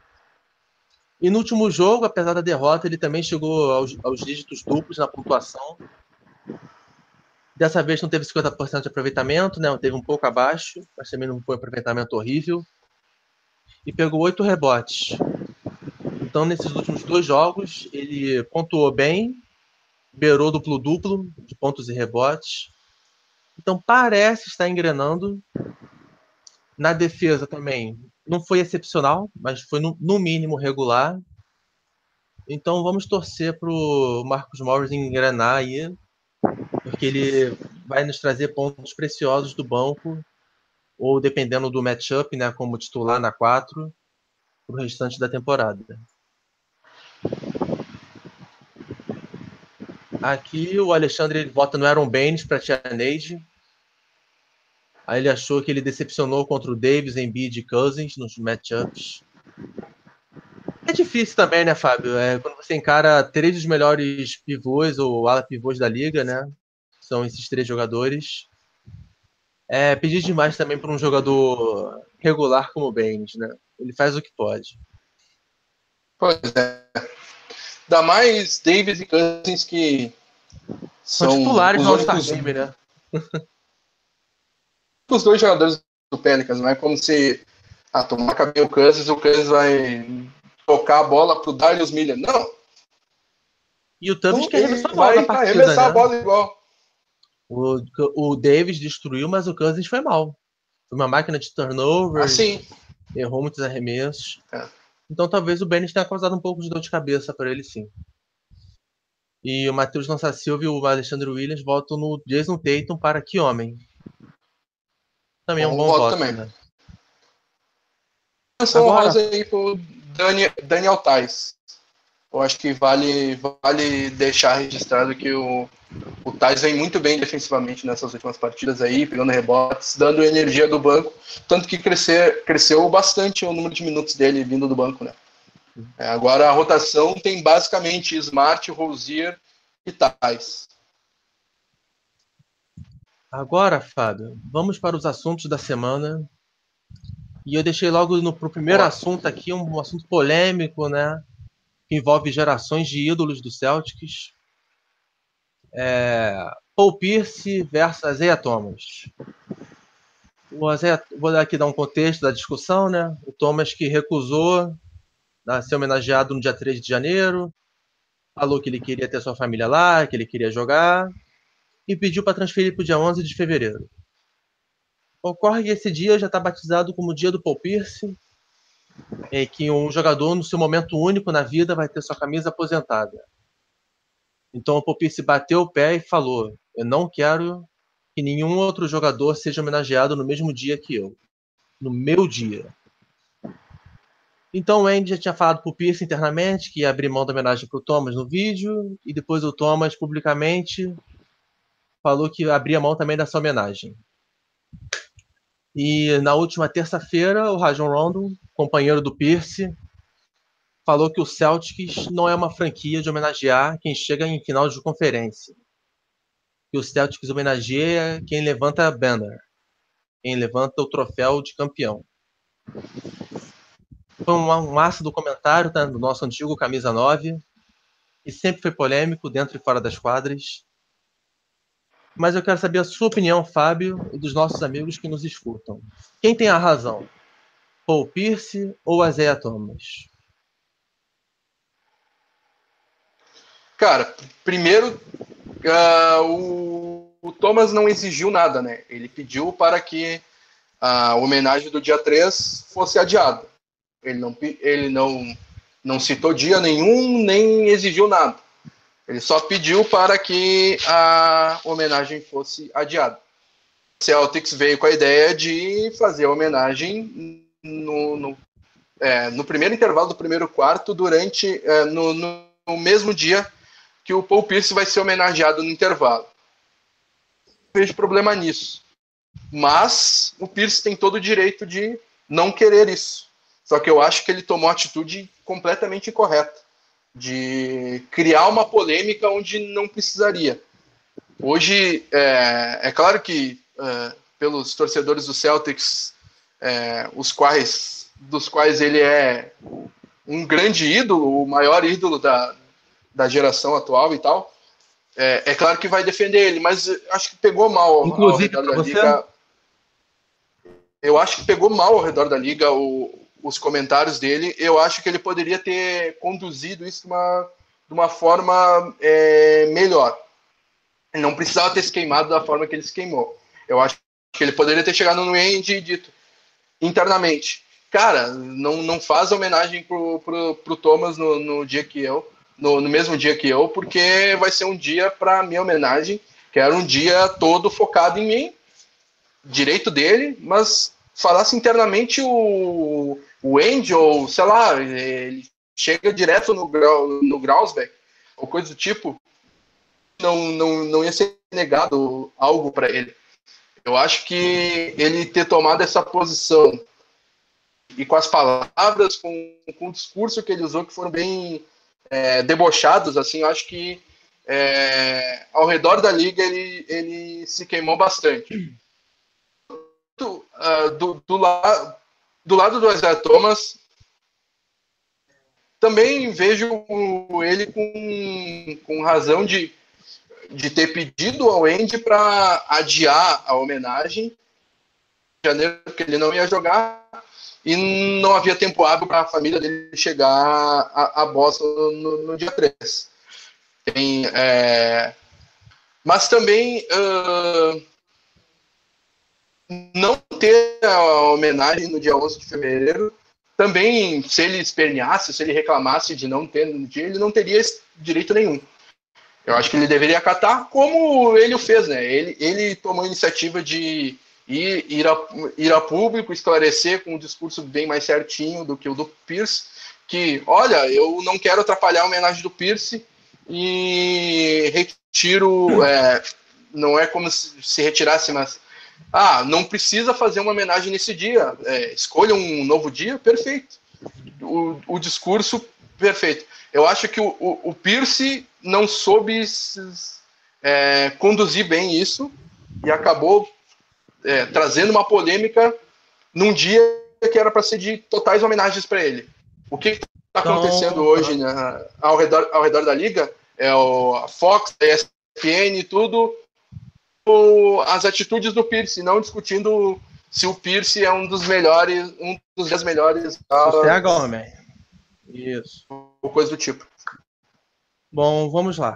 E no último jogo, apesar da derrota, ele também chegou aos, aos dígitos duplos na pontuação. Dessa vez não teve 50% de aproveitamento, né? Teve um pouco abaixo, mas também não foi um aproveitamento horrível. E pegou oito rebotes. Então, nesses últimos dois jogos, ele pontuou bem, beirou duplo-duplo de pontos e rebotes. Então, parece estar engrenando. Na defesa também, não foi excepcional, mas foi no, mínimo regular. Então, vamos torcer para o Marcos Morris engrenar aí porque ele vai nos trazer pontos preciosos do banco, ou dependendo do matchup, né, como titular na 4, para o restante da temporada. Aqui o Alexandre vota no Aaron Baines para Tia Neide. Aí ele achou que ele decepcionou contra o Davis, Embiid e Cousins nos matchups. É difícil também, né, Fábio? É, quando você encara três dos melhores pivôs ou ala pivôs da liga, né? São esses três jogadores. É pedir demais também para um jogador regular como o Baines, né? Ele faz o que pode. Pois é. Dá mais Davis e Cousins que são, são titulares no All-Star Game, né? os dois jogadores do Pelicans, não é como se ah, tomar cabelo o Cousins, o Cousins vai tocar a bola pro Darius Miller. Não! E o Tubbs quer arremessar a bola vai arremessar né? a bola igual. O, o Davis destruiu, mas o Cousins foi mal. Foi uma máquina de turnover. Assim. Errou muitos arremessos. É. Então talvez o Bennett tenha causado um pouco de dor de cabeça para ele, sim. E o Matheus Lança Silva e o Alexandre Williams votam no Jason Tatum para que homem. Também é um bom voto, voto também. né? Menção Agora... rosa aí pro Dani, Daniel Tais. Eu acho que vale, vale deixar registrado que o, o Tais vem muito bem defensivamente nessas últimas partidas aí, pegando rebotes, dando energia do banco, tanto que crescer, cresceu bastante o número de minutos dele vindo do banco, né? É, agora a rotação tem basicamente Smart, Rosier e Tais. Agora, Fábio, vamos para os assuntos da semana. E eu deixei logo no pro primeiro assunto aqui um, um assunto polêmico, né? Que envolve gerações de ídolos do Celtics. É, Paul Pierce versus Isaiah Thomas. O Isaiah, vou aqui dar um contexto da discussão, né? O Thomas que recusou né, ser homenageado no dia 3 de janeiro, falou que ele queria ter sua família lá, que ele queria jogar, e pediu para transferir para o dia 11 de fevereiro. Ocorre que esse dia já está batizado como dia do Paul Pierce, é que um jogador, no seu momento único na vida, vai ter sua camisa aposentada. Então o Paul Pierce bateu o pé e falou: Eu não quero que nenhum outro jogador seja homenageado no mesmo dia que eu. No meu dia. Então o Andy já tinha falado pro Pierce internamente que ia abrir mão da homenagem pro Thomas no vídeo, e depois o Thomas publicamente falou que abria mão também dessa homenagem. E na última terça-feira, o Rajon Rondo, companheiro do Pierce, falou que o Celtics não é uma franquia de homenagear quem chega em final de conferência. Que o Celtics homenageia quem levanta a banner, quem levanta o troféu de campeão. Foi um, um ácido comentário tá, do nosso antigo Camisa 9, e sempre foi polêmico dentro e fora das quadras mas eu quero saber a sua opinião, Fábio, e dos nossos amigos que nos escutam. Quem tem a razão? Paul Pierce ou Isaiah Thomas? Cara, primeiro, uh, o, o, Thomas não exigiu nada, né? Ele pediu para que a homenagem do dia 3 fosse adiada. Ele não, ele não, não citou dia nenhum, nem exigiu nada. Ele só pediu para que a homenagem fosse adiada. Celtics veio com a ideia de fazer a homenagem no, no, é, no primeiro intervalo do primeiro quarto, durante é, no, no, no, mesmo dia que o Paul Pierce vai ser homenageado no intervalo. Não vejo problema nisso. Mas o Pierce tem todo o direito de não querer isso. Só que eu acho que ele tomou a atitude completamente incorreta de criar uma polêmica onde não precisaria. Hoje, é, é claro que é, pelos torcedores do Celtics, é, os quais, dos quais ele é um grande ídolo, o maior ídolo da, da geração atual e tal, é, é claro que vai defender ele, mas acho que pegou mal Inclusive, ao redor da você... liga. Eu acho que pegou mal ao redor da liga o, os comentários dele, eu acho que ele poderia ter conduzido isso de uma, de uma forma é, melhor. Ele não precisava ter se queimado da forma que ele se queimou. Eu acho que ele poderia ter chegado no Andy e dito internamente, cara, não, não faz homenagem pro, pro, pro Thomas no, no dia que eu, no, no mesmo dia que eu, porque vai ser um dia para minha homenagem, que era um dia todo focado em mim, direito dele, mas falasse internamente o, o Angel, sei lá, ele chega direto no, no Grausbeck, ou coisa do tipo, não, não, não ia ser negado algo para ele. Eu acho que ele ter tomado essa posição e com as palavras, com, com o discurso que ele usou, que foram bem é, debochados, assim, eu acho que é, ao redor da liga ele, ele se queimou bastante. Do, uh, do, do, la, do lado do Isaiah Thomas, também vejo ele com, com razão de, de ter pedido ao Andy para adiar a homenagem em janeiro, porque ele não ia jogar e não havia tempo hábil para a família dele chegar a, a Boston no, no dia 3. Tem, é, mas também uh, não ter a homenagem no dia 11 de fevereiro, também, se ele esperneasse, se ele reclamasse de não ter no dia, ele não teria direito nenhum. Eu acho que ele deveria acatar como ele o fez, né? Ele, ele tomou a iniciativa de ir, ir, a, ir a público, esclarecer com um discurso bem mais certinho do que o do Pierce, que, olha, eu não quero atrapalhar a homenagem do Pierce e retiro, é, não é como se, se retirasse, mas ah, não precisa fazer uma homenagem nesse dia. É, escolha um novo dia, perfeito. O, o discurso, perfeito. Eu acho que o, o, o Pierce não soube é, conduzir bem isso e acabou é, trazendo uma polêmica num dia que era para ser de totais homenagens para ele. O que está então, acontecendo então, hoje né, ao, redor, ao redor da liga é o, a Fox, a ESPN e tudo as atitudes do Pierce, não discutindo se o Pierce é um dos melhores, um dos dez melhores. Você é homem. Isso. Ou coisa do tipo. Bom, vamos lá.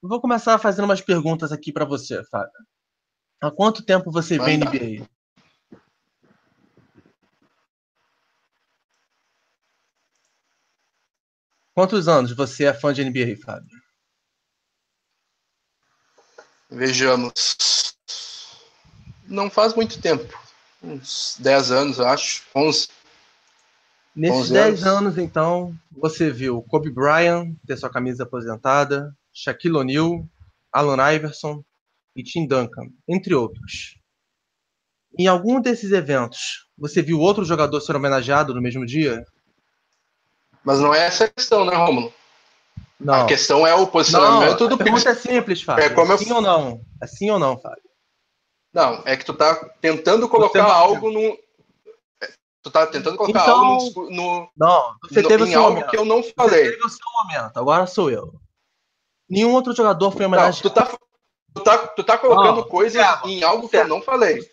vou começar fazendo umas perguntas aqui para você, Fábio. Há quanto tempo você vem NBA? Quantos anos você é fã de NBA, Fábio? Vejamos. Não faz muito tempo. Uns 10 anos, acho. 11. Nesses 10 anos. então, você viu Kobe Bryant ter sua camisa aposentada, Shaquille O'Neal, Allen Iverson e Tim Duncan, entre outros. Em algum desses eventos, você viu outro jogador ser homenageado no mesmo dia? Mas não é essa a questão, né, Romulo? Não. A questão é o posicionamento não, do pergunta é simples, Fábio. É como sim eu... ou não? É sim ou não, Fábio? Não, é que tu tá tentando colocar algo no. Tu tá tentando colocar então... algo no. Não, você no, teve em algo momento. que eu não falei. Você teve o seu momento, agora sou eu. Nenhum outro jogador foi homenageado. Não, tu, tá, tu, tá, tu tá colocando não, coisas em algo que eu não falei.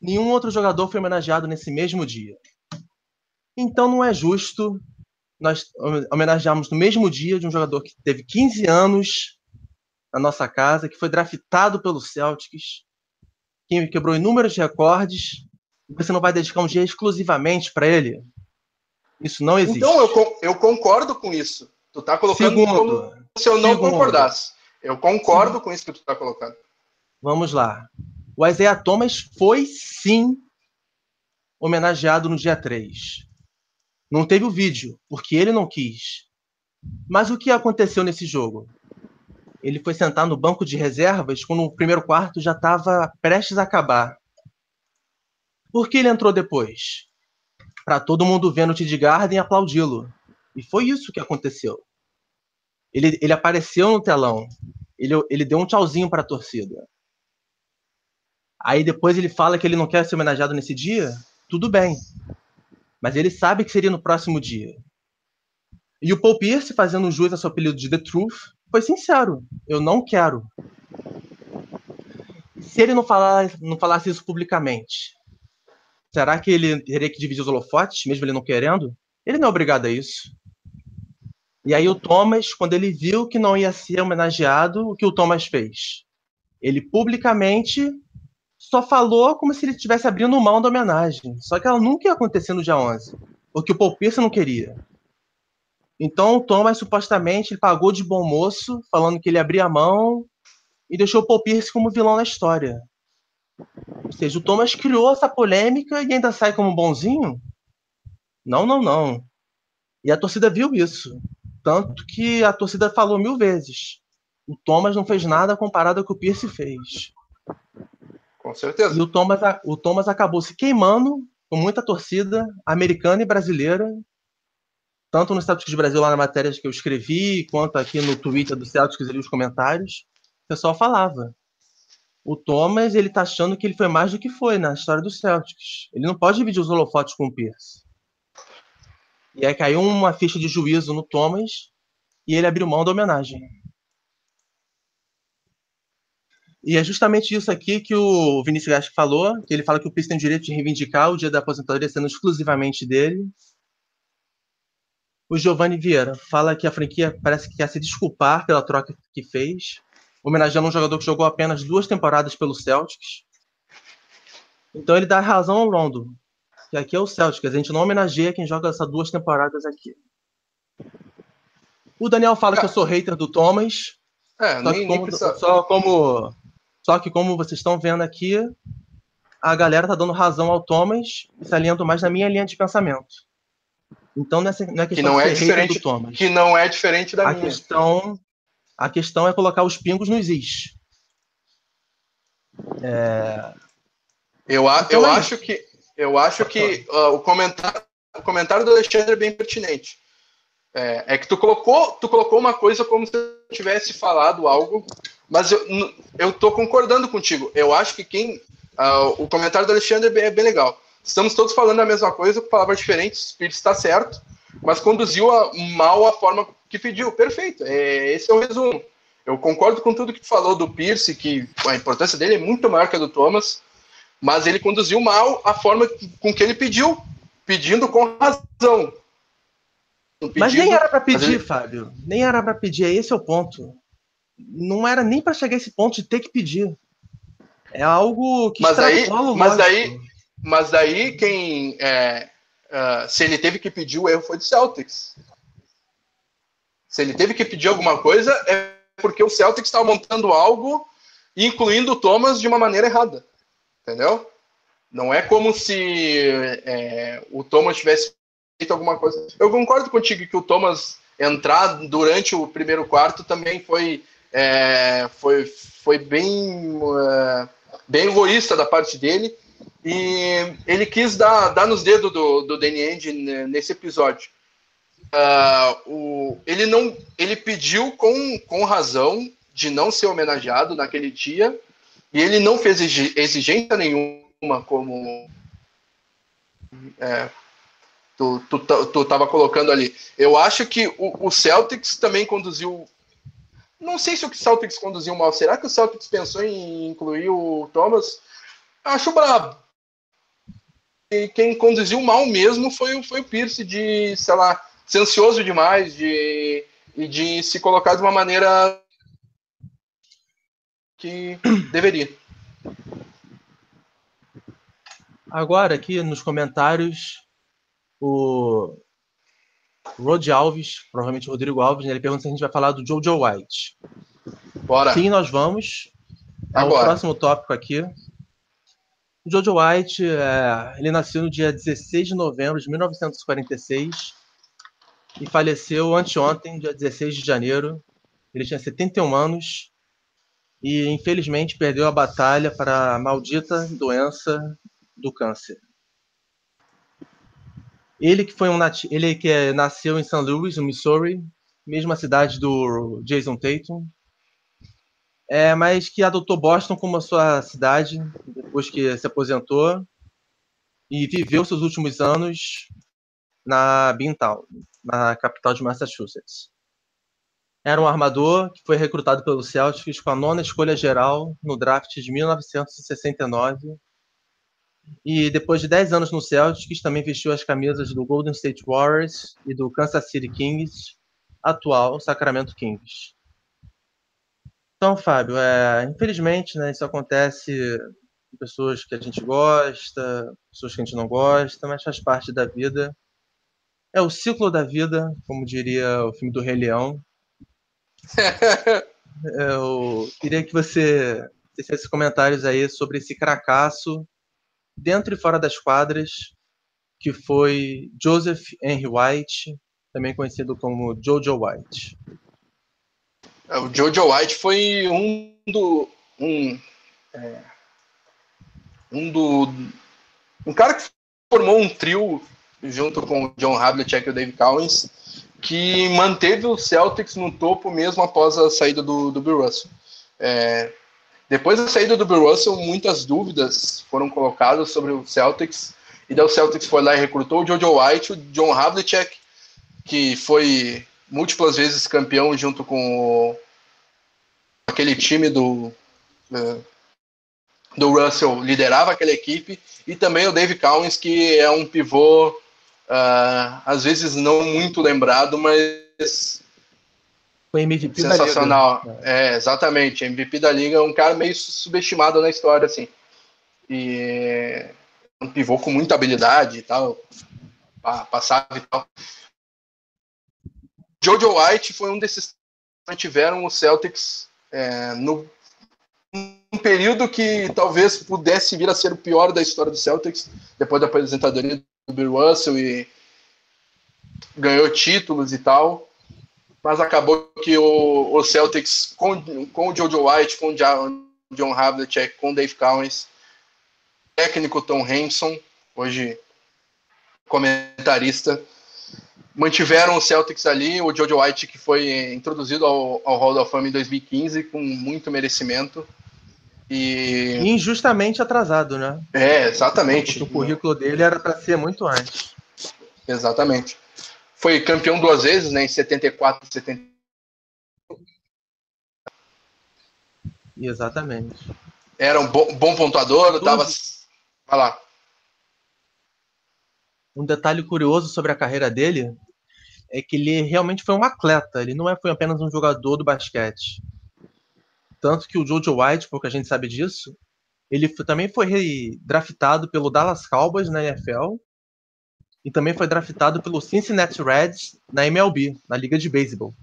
Nenhum outro jogador foi homenageado nesse mesmo dia. Então não é justo nós homenageamos no mesmo dia de um jogador que teve 15 anos na nossa casa, que foi draftado pelo Celtics, que quebrou inúmeros recordes. Você não vai dedicar um dia exclusivamente para ele? Isso não existe. Então, eu, eu concordo com isso. Tu tá colocando segundo, como se eu não segundo, concordasse. Eu concordo segundo. com isso que tu tá colocando. Vamos lá. O Isaiah Thomas foi sim homenageado no dia 3. Não teve o vídeo, porque ele não quis. Mas o que aconteceu nesse jogo? Ele foi sentar no banco de reservas quando o primeiro quarto já estava prestes a acabar. Por que ele entrou depois? Para todo mundo vendo o Tid Garden aplaudi-lo. E foi isso que aconteceu. Ele, ele apareceu no telão. Ele, ele deu um tchauzinho para a torcida. Aí depois ele fala que ele não quer ser homenageado nesse dia. Tudo bem mas ele sabe que seria no próximo dia. E o Paul Pierce, fazendo jus a seu apelido de The Truth, foi sincero: eu não quero. Se ele não, falar, não falasse isso publicamente, será que ele teria que dividir os holofotes, mesmo ele não querendo? Ele não é obrigado a isso. E aí o Thomas, quando ele viu que não ia ser homenageado, o que o Thomas fez? Ele publicamente só falou como se ele estivesse abrindo mão da homenagem. Só que ela nunca ia acontecer no dia 11, porque o Paul Pierce não queria. Então o Thomas supostamente ele pagou de bom moço, falando que ele abria a mão e deixou o Paul Pierce como vilão na história. Ou seja, o Thomas criou essa polêmica e ainda sai como bonzinho? Não, não, não. E a torcida viu isso. Tanto que a torcida falou mil vezes. O Thomas não fez nada comparado ao que o Pierce fez. Com certeza. E o Thomas, o Thomas acabou se queimando com muita torcida americana e brasileira, tanto no Celtics Brasil, lá na matéria que eu escrevi, quanto aqui no Twitter do Celtics ali os comentários, o pessoal falava. O Thomas, ele tá achando que ele foi mais do que foi na história do Celtics. Ele não pode dividir os holofotes com o Pierce. E aí caiu uma ficha de juízo no Thomas e ele abriu mão da homenagem. E é justamente isso aqui que o Vinícius Gasco falou, que ele fala que o Pires tem o direito de reivindicar o dia da aposentadoria sendo exclusivamente dele. O Giovanni Vieira fala que a franquia parece que quer se desculpar pela troca que fez. Homenageando um jogador que jogou apenas duas temporadas pelo Celtics. Então ele dá razão ao Rondo, que aqui é o Celtics, a gente não homenageia quem joga essas duas temporadas aqui. O Daniel fala que eu sou hater do Thomas. É, só, nem, que como, só, como, só que como vocês estão vendo aqui, a galera tá dando razão ao Thomas e se alinhando mais na minha linha de pensamento. Então não é, não é questão que não é diferente do Thomas. Que não é diferente da a minha. Questão, a questão é colocar os pingos nos is. É... Eu, a, então eu é acho que eu acho que uh, o comentário o comentário do Alexandre é bem pertinente. É, é, que tu colocou, tu colocou uma coisa como se eu tivesse falado algo, mas eu, eu tô concordando contigo. Eu acho que quem. Uh, o comentário do Alexandre é bem, é bem, legal. Estamos todos falando a mesma coisa, com palavras diferentes, o Espírito está certo, mas conduziu a, mal a forma que pediu. Perfeito. É, esse é o resumo. Eu concordo com tudo que tu falou do Pierce, que a importância dele é muito maior que a do Thomas, mas ele conduziu mal a forma com que ele pediu, pedindo com razão. Pedindo, mas nem era para pedir, ele... Fábio. Nem era para pedir, esse é o ponto. Não era nem para chegar a esse ponto de ter que pedir. É algo que mas aí, mas daí, mas daí quem é, uh, se ele teve que pedir o erro foi do Celtics. Se ele teve que pedir alguma coisa é porque o Celtics estava montando algo, incluindo o Thomas de uma maneira errada, entendeu? Não é como se é, o Thomas tivesse feito alguma coisa. Eu concordo contigo que o Thomas entrar durante o primeiro quarto também foi é, foi, foi bem uh, bem egoísta da parte dele e ele quis dar, dar nos dedos do, do Danny Ainge nesse episódio. Uh, o, ele não ele pediu com, com razão de não ser homenageado naquele dia e ele não fez exigência nenhuma como é, tu, tu, tu tava colocando ali. Eu acho que o, o, Celtics também conduziu. Não sei se o Celtics conduziu mal. Será que o Celtics pensou em incluir o Thomas? Acho brabo. E quem conduziu mal mesmo foi, foi o Pierce de, sei lá, ser ansioso demais de, e de se colocar de uma maneira que *coughs* deveria. Agora, aqui nos comentários, o Rod Alves, provavelmente o Rodrigo Alves, né, ele pergunta se a gente vai falar do Jojo White. Bora. Sim, nós vamos. É Agora. o próximo tópico aqui. O Jojo White, é, ele nasceu no dia 16 de novembro de 1946 e faleceu anteontem, dia 16 de janeiro. Ele tinha 71 anos e, infelizmente, perdeu a batalha para a maldita doença do câncer. Ele que foi um ele que nasceu em St. Louis, no Missouri, mesma cidade do Jason Tatum, é, mas que adotou Boston como a sua cidade depois que se aposentou e viveu seus últimos anos na Beantown, na capital de Massachusetts. Era um armador que foi recrutado pelo Celtics com a nona escolha geral no draft de 1969. E depois de 10 anos no Celtics, também vestiu as camisas do Golden State Warriors e do Kansas City Kings, atual Sacramento Kings. Então, Fábio, é, infelizmente, né, isso acontece com pessoas que a gente gosta, pessoas que a gente não gosta, mas faz parte da vida. É o ciclo da vida, como diria o filme do Rei Leão. *laughs* Eu queria que você fizesse comentários aí sobre esse cracaço dentro e fora das quadras, que foi Joseph Henry White, também conhecido como Jojo White. É, o Jojo White foi um do um, é, um do um cara que formou um trio junto com o John Havlicek e o Dave Cowens, que manteve o Celtics no topo mesmo após a saída do, do Bill Russell. É, depois da saída do Bill Russell, muitas dúvidas foram colocadas sobre o Celtics, e daí o Celtics foi lá e recrutou o Jojo White, o John Havlicek, que foi múltiplas vezes campeão junto com o, aquele time do, uh, do Russell, liderava aquela equipe, e também o Dave Cowens, que é um pivô uh, às vezes não muito lembrado, mas Foi MVP Sensacional. da Liga. É, exatamente. MVP da Liga é um cara meio subestimado na história, assim. E um pivô com muita habilidade e tal. Passava e tal. Jojo White foi um desses que tiveram o Celtics é, no um período que talvez pudesse vir a ser o pior da história do Celtics, depois da apresentadoria do Bill Russell e ganhou títulos e tal, mas acabou que o, o Celtics com, com o Jojo White, com o John, John Havlicek, com o Dave Cowens, técnico Tom Hampson, hoje comentarista, mantiveram o Celtics ali, o Jojo White que foi introduzido ao, ao Hall da Fama em 2015 com muito merecimento. E... Injustamente atrasado, né? É, exatamente. O currículo dele era para ser muito antes. Exatamente. Foi campeão duas vezes, né? Em 74 e 70. Exatamente. Era um bom, bom pontuador, tava. Vai lá. Um detalhe curioso sobre a carreira dele é que ele realmente foi um atleta, ele não é, foi apenas um jogador do basquete. Tanto que o Jojo White, pouca gente sabe disso, ele também foi draftado pelo Dallas Cowboys na NFL e também foi draftado pelo Cincinnati Reds na MLB, na Liga de Beisebol.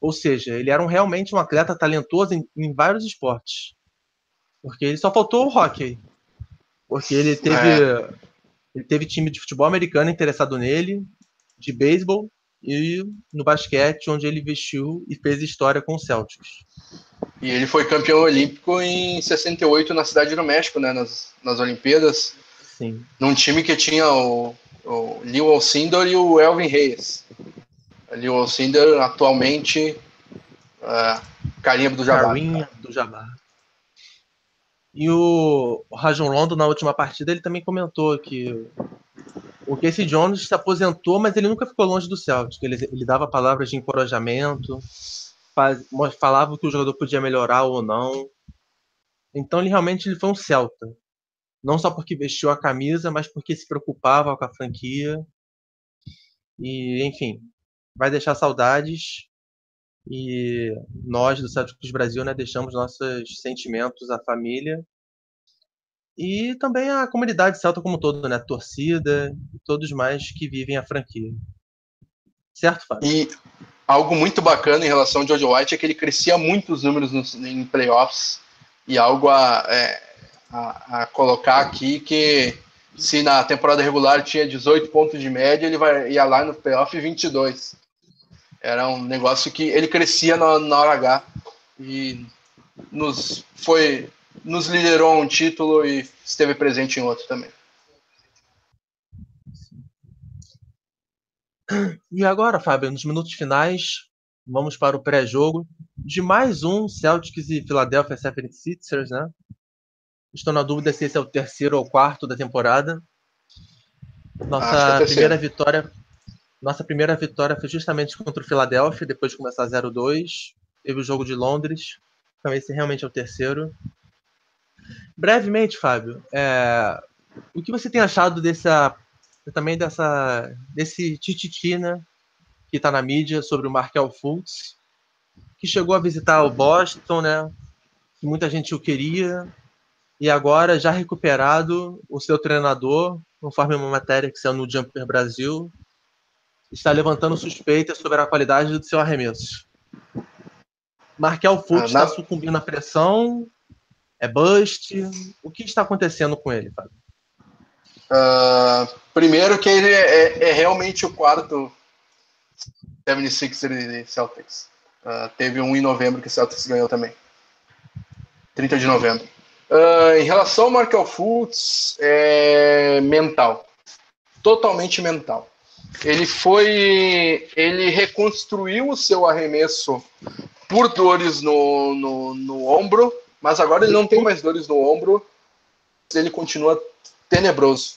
Ou seja, ele era um, realmente um atleta talentoso em, em, vários esportes. Porque ele só faltou o hockey. Porque ele teve, é. Ele teve time de futebol americano interessado nele, de beisebol e no basquete, onde ele vestiu e fez história com o Celtics. E ele foi campeão olímpico em 68 na Cidade do México, né, nas, nas Olimpíadas. Sim. Num time que tinha o, o Leo Alcindor e o Elvin Reyes. O Leo Alcindor atualmente uh, Carinha do Jabbar. Carinha do Jabbar. E o Rajon Rondo, na última partida, ele também comentou que o Casey Jones se aposentou, mas ele nunca ficou longe do Celtic. Ele, ele dava palavras de encorajamento, faz, falava que o jogador podia melhorar ou não. Então ele realmente ele foi um Celta. Não só porque vestiu a camisa, mas porque se preocupava com a franquia. E, enfim, vai deixar saudades. E nós do Celtics Brasil né, deixamos nossos sentimentos à família e também a comunidade celta como um todo, né? torcida e todos mais que vivem a franquia. Certo, Fábio? E algo muito bacana em relação ao George White é que ele crescia muito os números nos, em playoffs e algo a, é, a, a, colocar aqui que se na temporada regular tinha 18 pontos de média, ele vai, ia lá no playoff 22. Era um negócio que ele crescia na, na hora H e nos foi nos liderou um título e esteve presente em outro também. E agora, Fábio, nos minutos finais, vamos para o pré-jogo de mais um Celtics e Philadelphia 76ers, né? Estou na dúvida se esse é o terceiro ou quarto da temporada. Nossa é primeira vitória, nossa primeira vitória foi justamente contra o Philadelphia, depois de começar 0-2. Teve o jogo de Londres. Então esse realmente é o terceiro. Brevemente, Fábio, é, o que você tem achado dessa, também dessa, desse tititi, né, que está na mídia sobre o Markel Fultz, que chegou a visitar o Boston, né, que muita gente o queria, e agora, já recuperado, o seu treinador, conforme uma matéria que saiu no Jumper Brasil, está levantando suspeitas sobre a qualidade do seu arremesso. Markel Fultz está ah, na... sucumbindo à pressão é bust? O que está acontecendo com ele, Fábio? Uh, primeiro que ele é, é, é realmente o quarto 76 de Celtics. Uh, teve um em novembro que o Celtics ganhou também. 30 de novembro. Uh, em relação ao Markel Fultz, é mental. Totalmente mental. Ele foi. Ele reconstruiu o seu arremesso por dores no, no, no ombro mas agora ele não tem mais dores no ombro, ele continua tenebroso.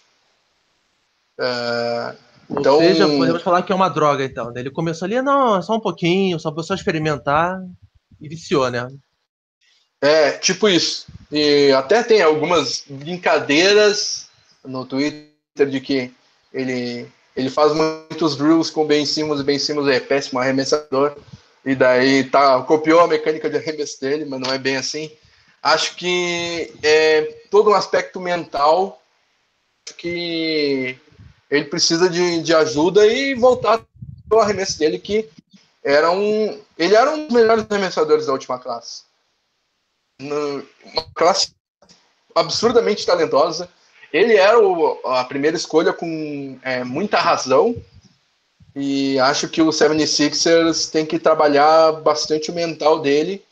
Uh, então... Ou seja, podemos falar que é uma droga, então. Ele começou ali, não, só um pouquinho, só para só experimentar e viciou, né? É, tipo isso. E até tem algumas brincadeiras no Twitter de que ele, ele faz muitos drills com Ben Simmons e Ben Simmons é péssimo arremessador. e daí tá, copiou a mecânica de arremesso dele, mas não é bem assim. Acho que é todo um aspecto mental que ele precisa de, de ajuda e voltar ao arremesso dele, que era um. Ele era um dos melhores arremessadores da última classe. Uma classe absurdamente talentosa. Ele era o, a primeira escolha com é, muita razão. E acho que o 76ers tem que trabalhar bastante o mental dele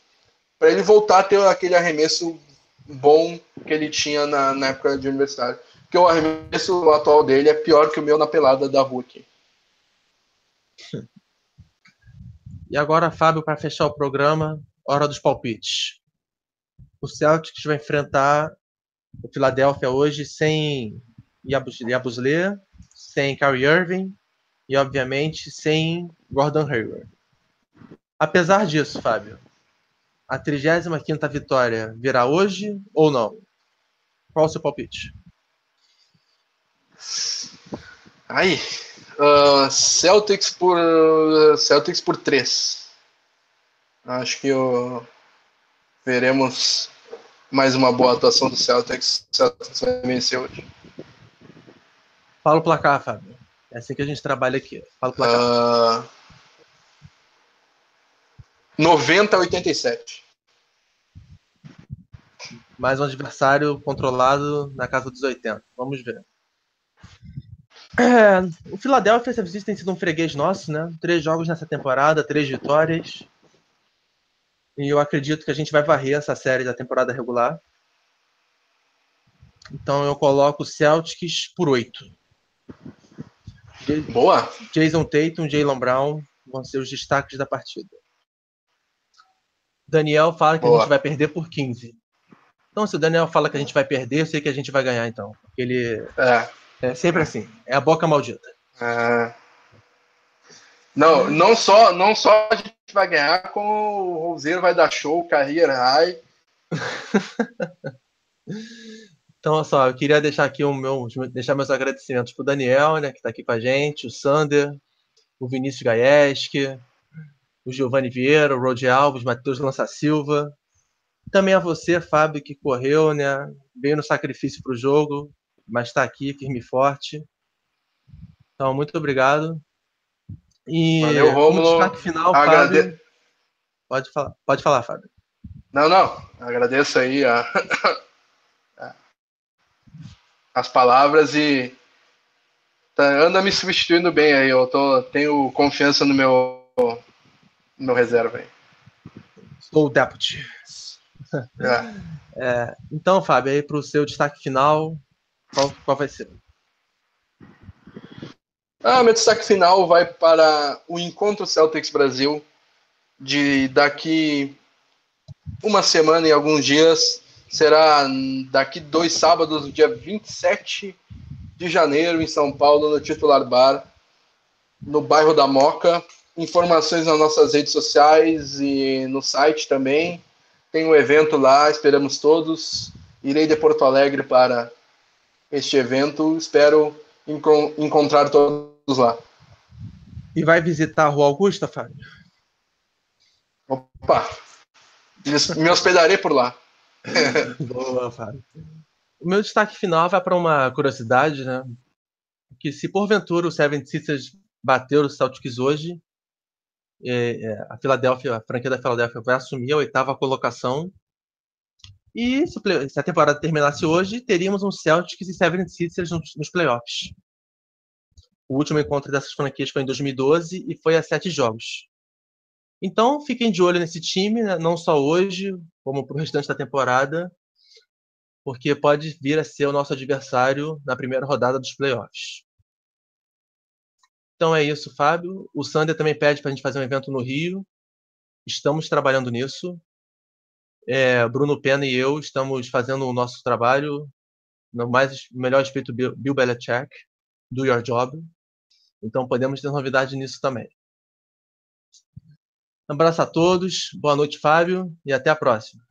para ele voltar a ter aquele arremesso bom que ele tinha na, na época de universidade. Porque o arremesso atual dele é pior que o meu na pelada da Hulk. E agora, Fábio, para fechar o programa, hora dos palpites. O Celtics vai enfrentar o Philadelphia hoje sem Yabusele, sem Kyrie Irving e, obviamente, sem Gordon Hayward. Apesar disso, Fábio, a 35ª vitória virá hoje ou não? Qual o seu palpite? Aí, uh, Celtics por Celtics por 3. Acho que uh, veremos mais uma boa atuação do Celtics. O Celtics vai vencer hoje. Fala o placar, Fábio. É assim que a gente trabalha aqui. Fala o placar. Uh, 90 a 87. Mais um adversário controlado na casa dos 80. Vamos ver. É, o Philadelphia Services tem sido um freguês nosso, né? Três jogos nessa temporada, três vitórias. E eu acredito que a gente vai varrer essa série da temporada regular. Então eu coloco o Celtics por oito. Boa! Jason Tatum, Jalen Brown vão ser os destaques da partida. Daniel fala que Boa. a gente vai perder por 15. Então, se o Daniel fala que a gente vai perder, eu sei que a gente vai ganhar, então. Ele. É. É sempre assim. É a boca maldita. É... Não, não só, não só a gente vai ganhar, como o Roseiro vai dar show, carreira high. *laughs* então, só, eu queria deixar aqui o meu, deixar meus agradecimentos pro Daniel, né, que está aqui com a gente, o Sander, o Vinícius Gaieski, o Giovanni Vieira, o Rodi Alves, Matheus Lança Silva. Também a você, Fábio, que correu, né, veio no sacrifício para o jogo, mas está aqui firme e forte. Então, muito obrigado. E Valeu, Romulo. destaque final, Agrade... Fábio. Pode falar, pode falar, Fábio. Não, não. Agradeço aí a... *laughs* as palavras e tá, anda me substituindo bem aí. Eu tô, tenho confiança no meu, no meu reserva aí. Sou o deputy. É. *laughs* É, então, Fábio, aí para o seu destaque final, qual, qual vai ser? Ah, meu destaque final vai para o Encontro Celtics Brasil, de daqui uma semana e alguns dias. Será daqui dois sábados, dia 27 de janeiro, em São Paulo, no Titular Bar, no bairro da Moca. Informações nas nossas redes sociais e no site também. Tem um evento lá, esperamos todos. Irei de Porto Alegre para este evento. Espero enco encontrar todos lá. E vai visitar a Rua Augusta, Fábio? Opa! Me hospedarei por lá. *laughs* Boa, Fábio. O meu destaque final vai para uma curiosidade, né? Que se porventura o Seven Sisters bater o Celtics hoje, é, é, a Filadélfia, a franquia da Filadélfia vai assumir a oitava colocação e se a temporada terminasse hoje, teríamos um Celtics e Seven Sixers nos playoffs. O último encontro dessas franquias foi em 2012 e foi a sete jogos. Então, fiquem de olho nesse time, né? não só hoje, como para o restante da temporada, porque pode vir a ser o nosso adversário na primeira rodada dos playoffs. Então é isso, Fábio. O Sander também pede para a gente fazer um evento no Rio. Estamos trabalhando nisso. É, Bruno Pena e eu estamos fazendo o nosso trabalho no mais melhor respeito Bill, Belichick, do your job. Então podemos ter novidade nisso também. Um abraço a todos, boa noite, Fábio, e até a próxima.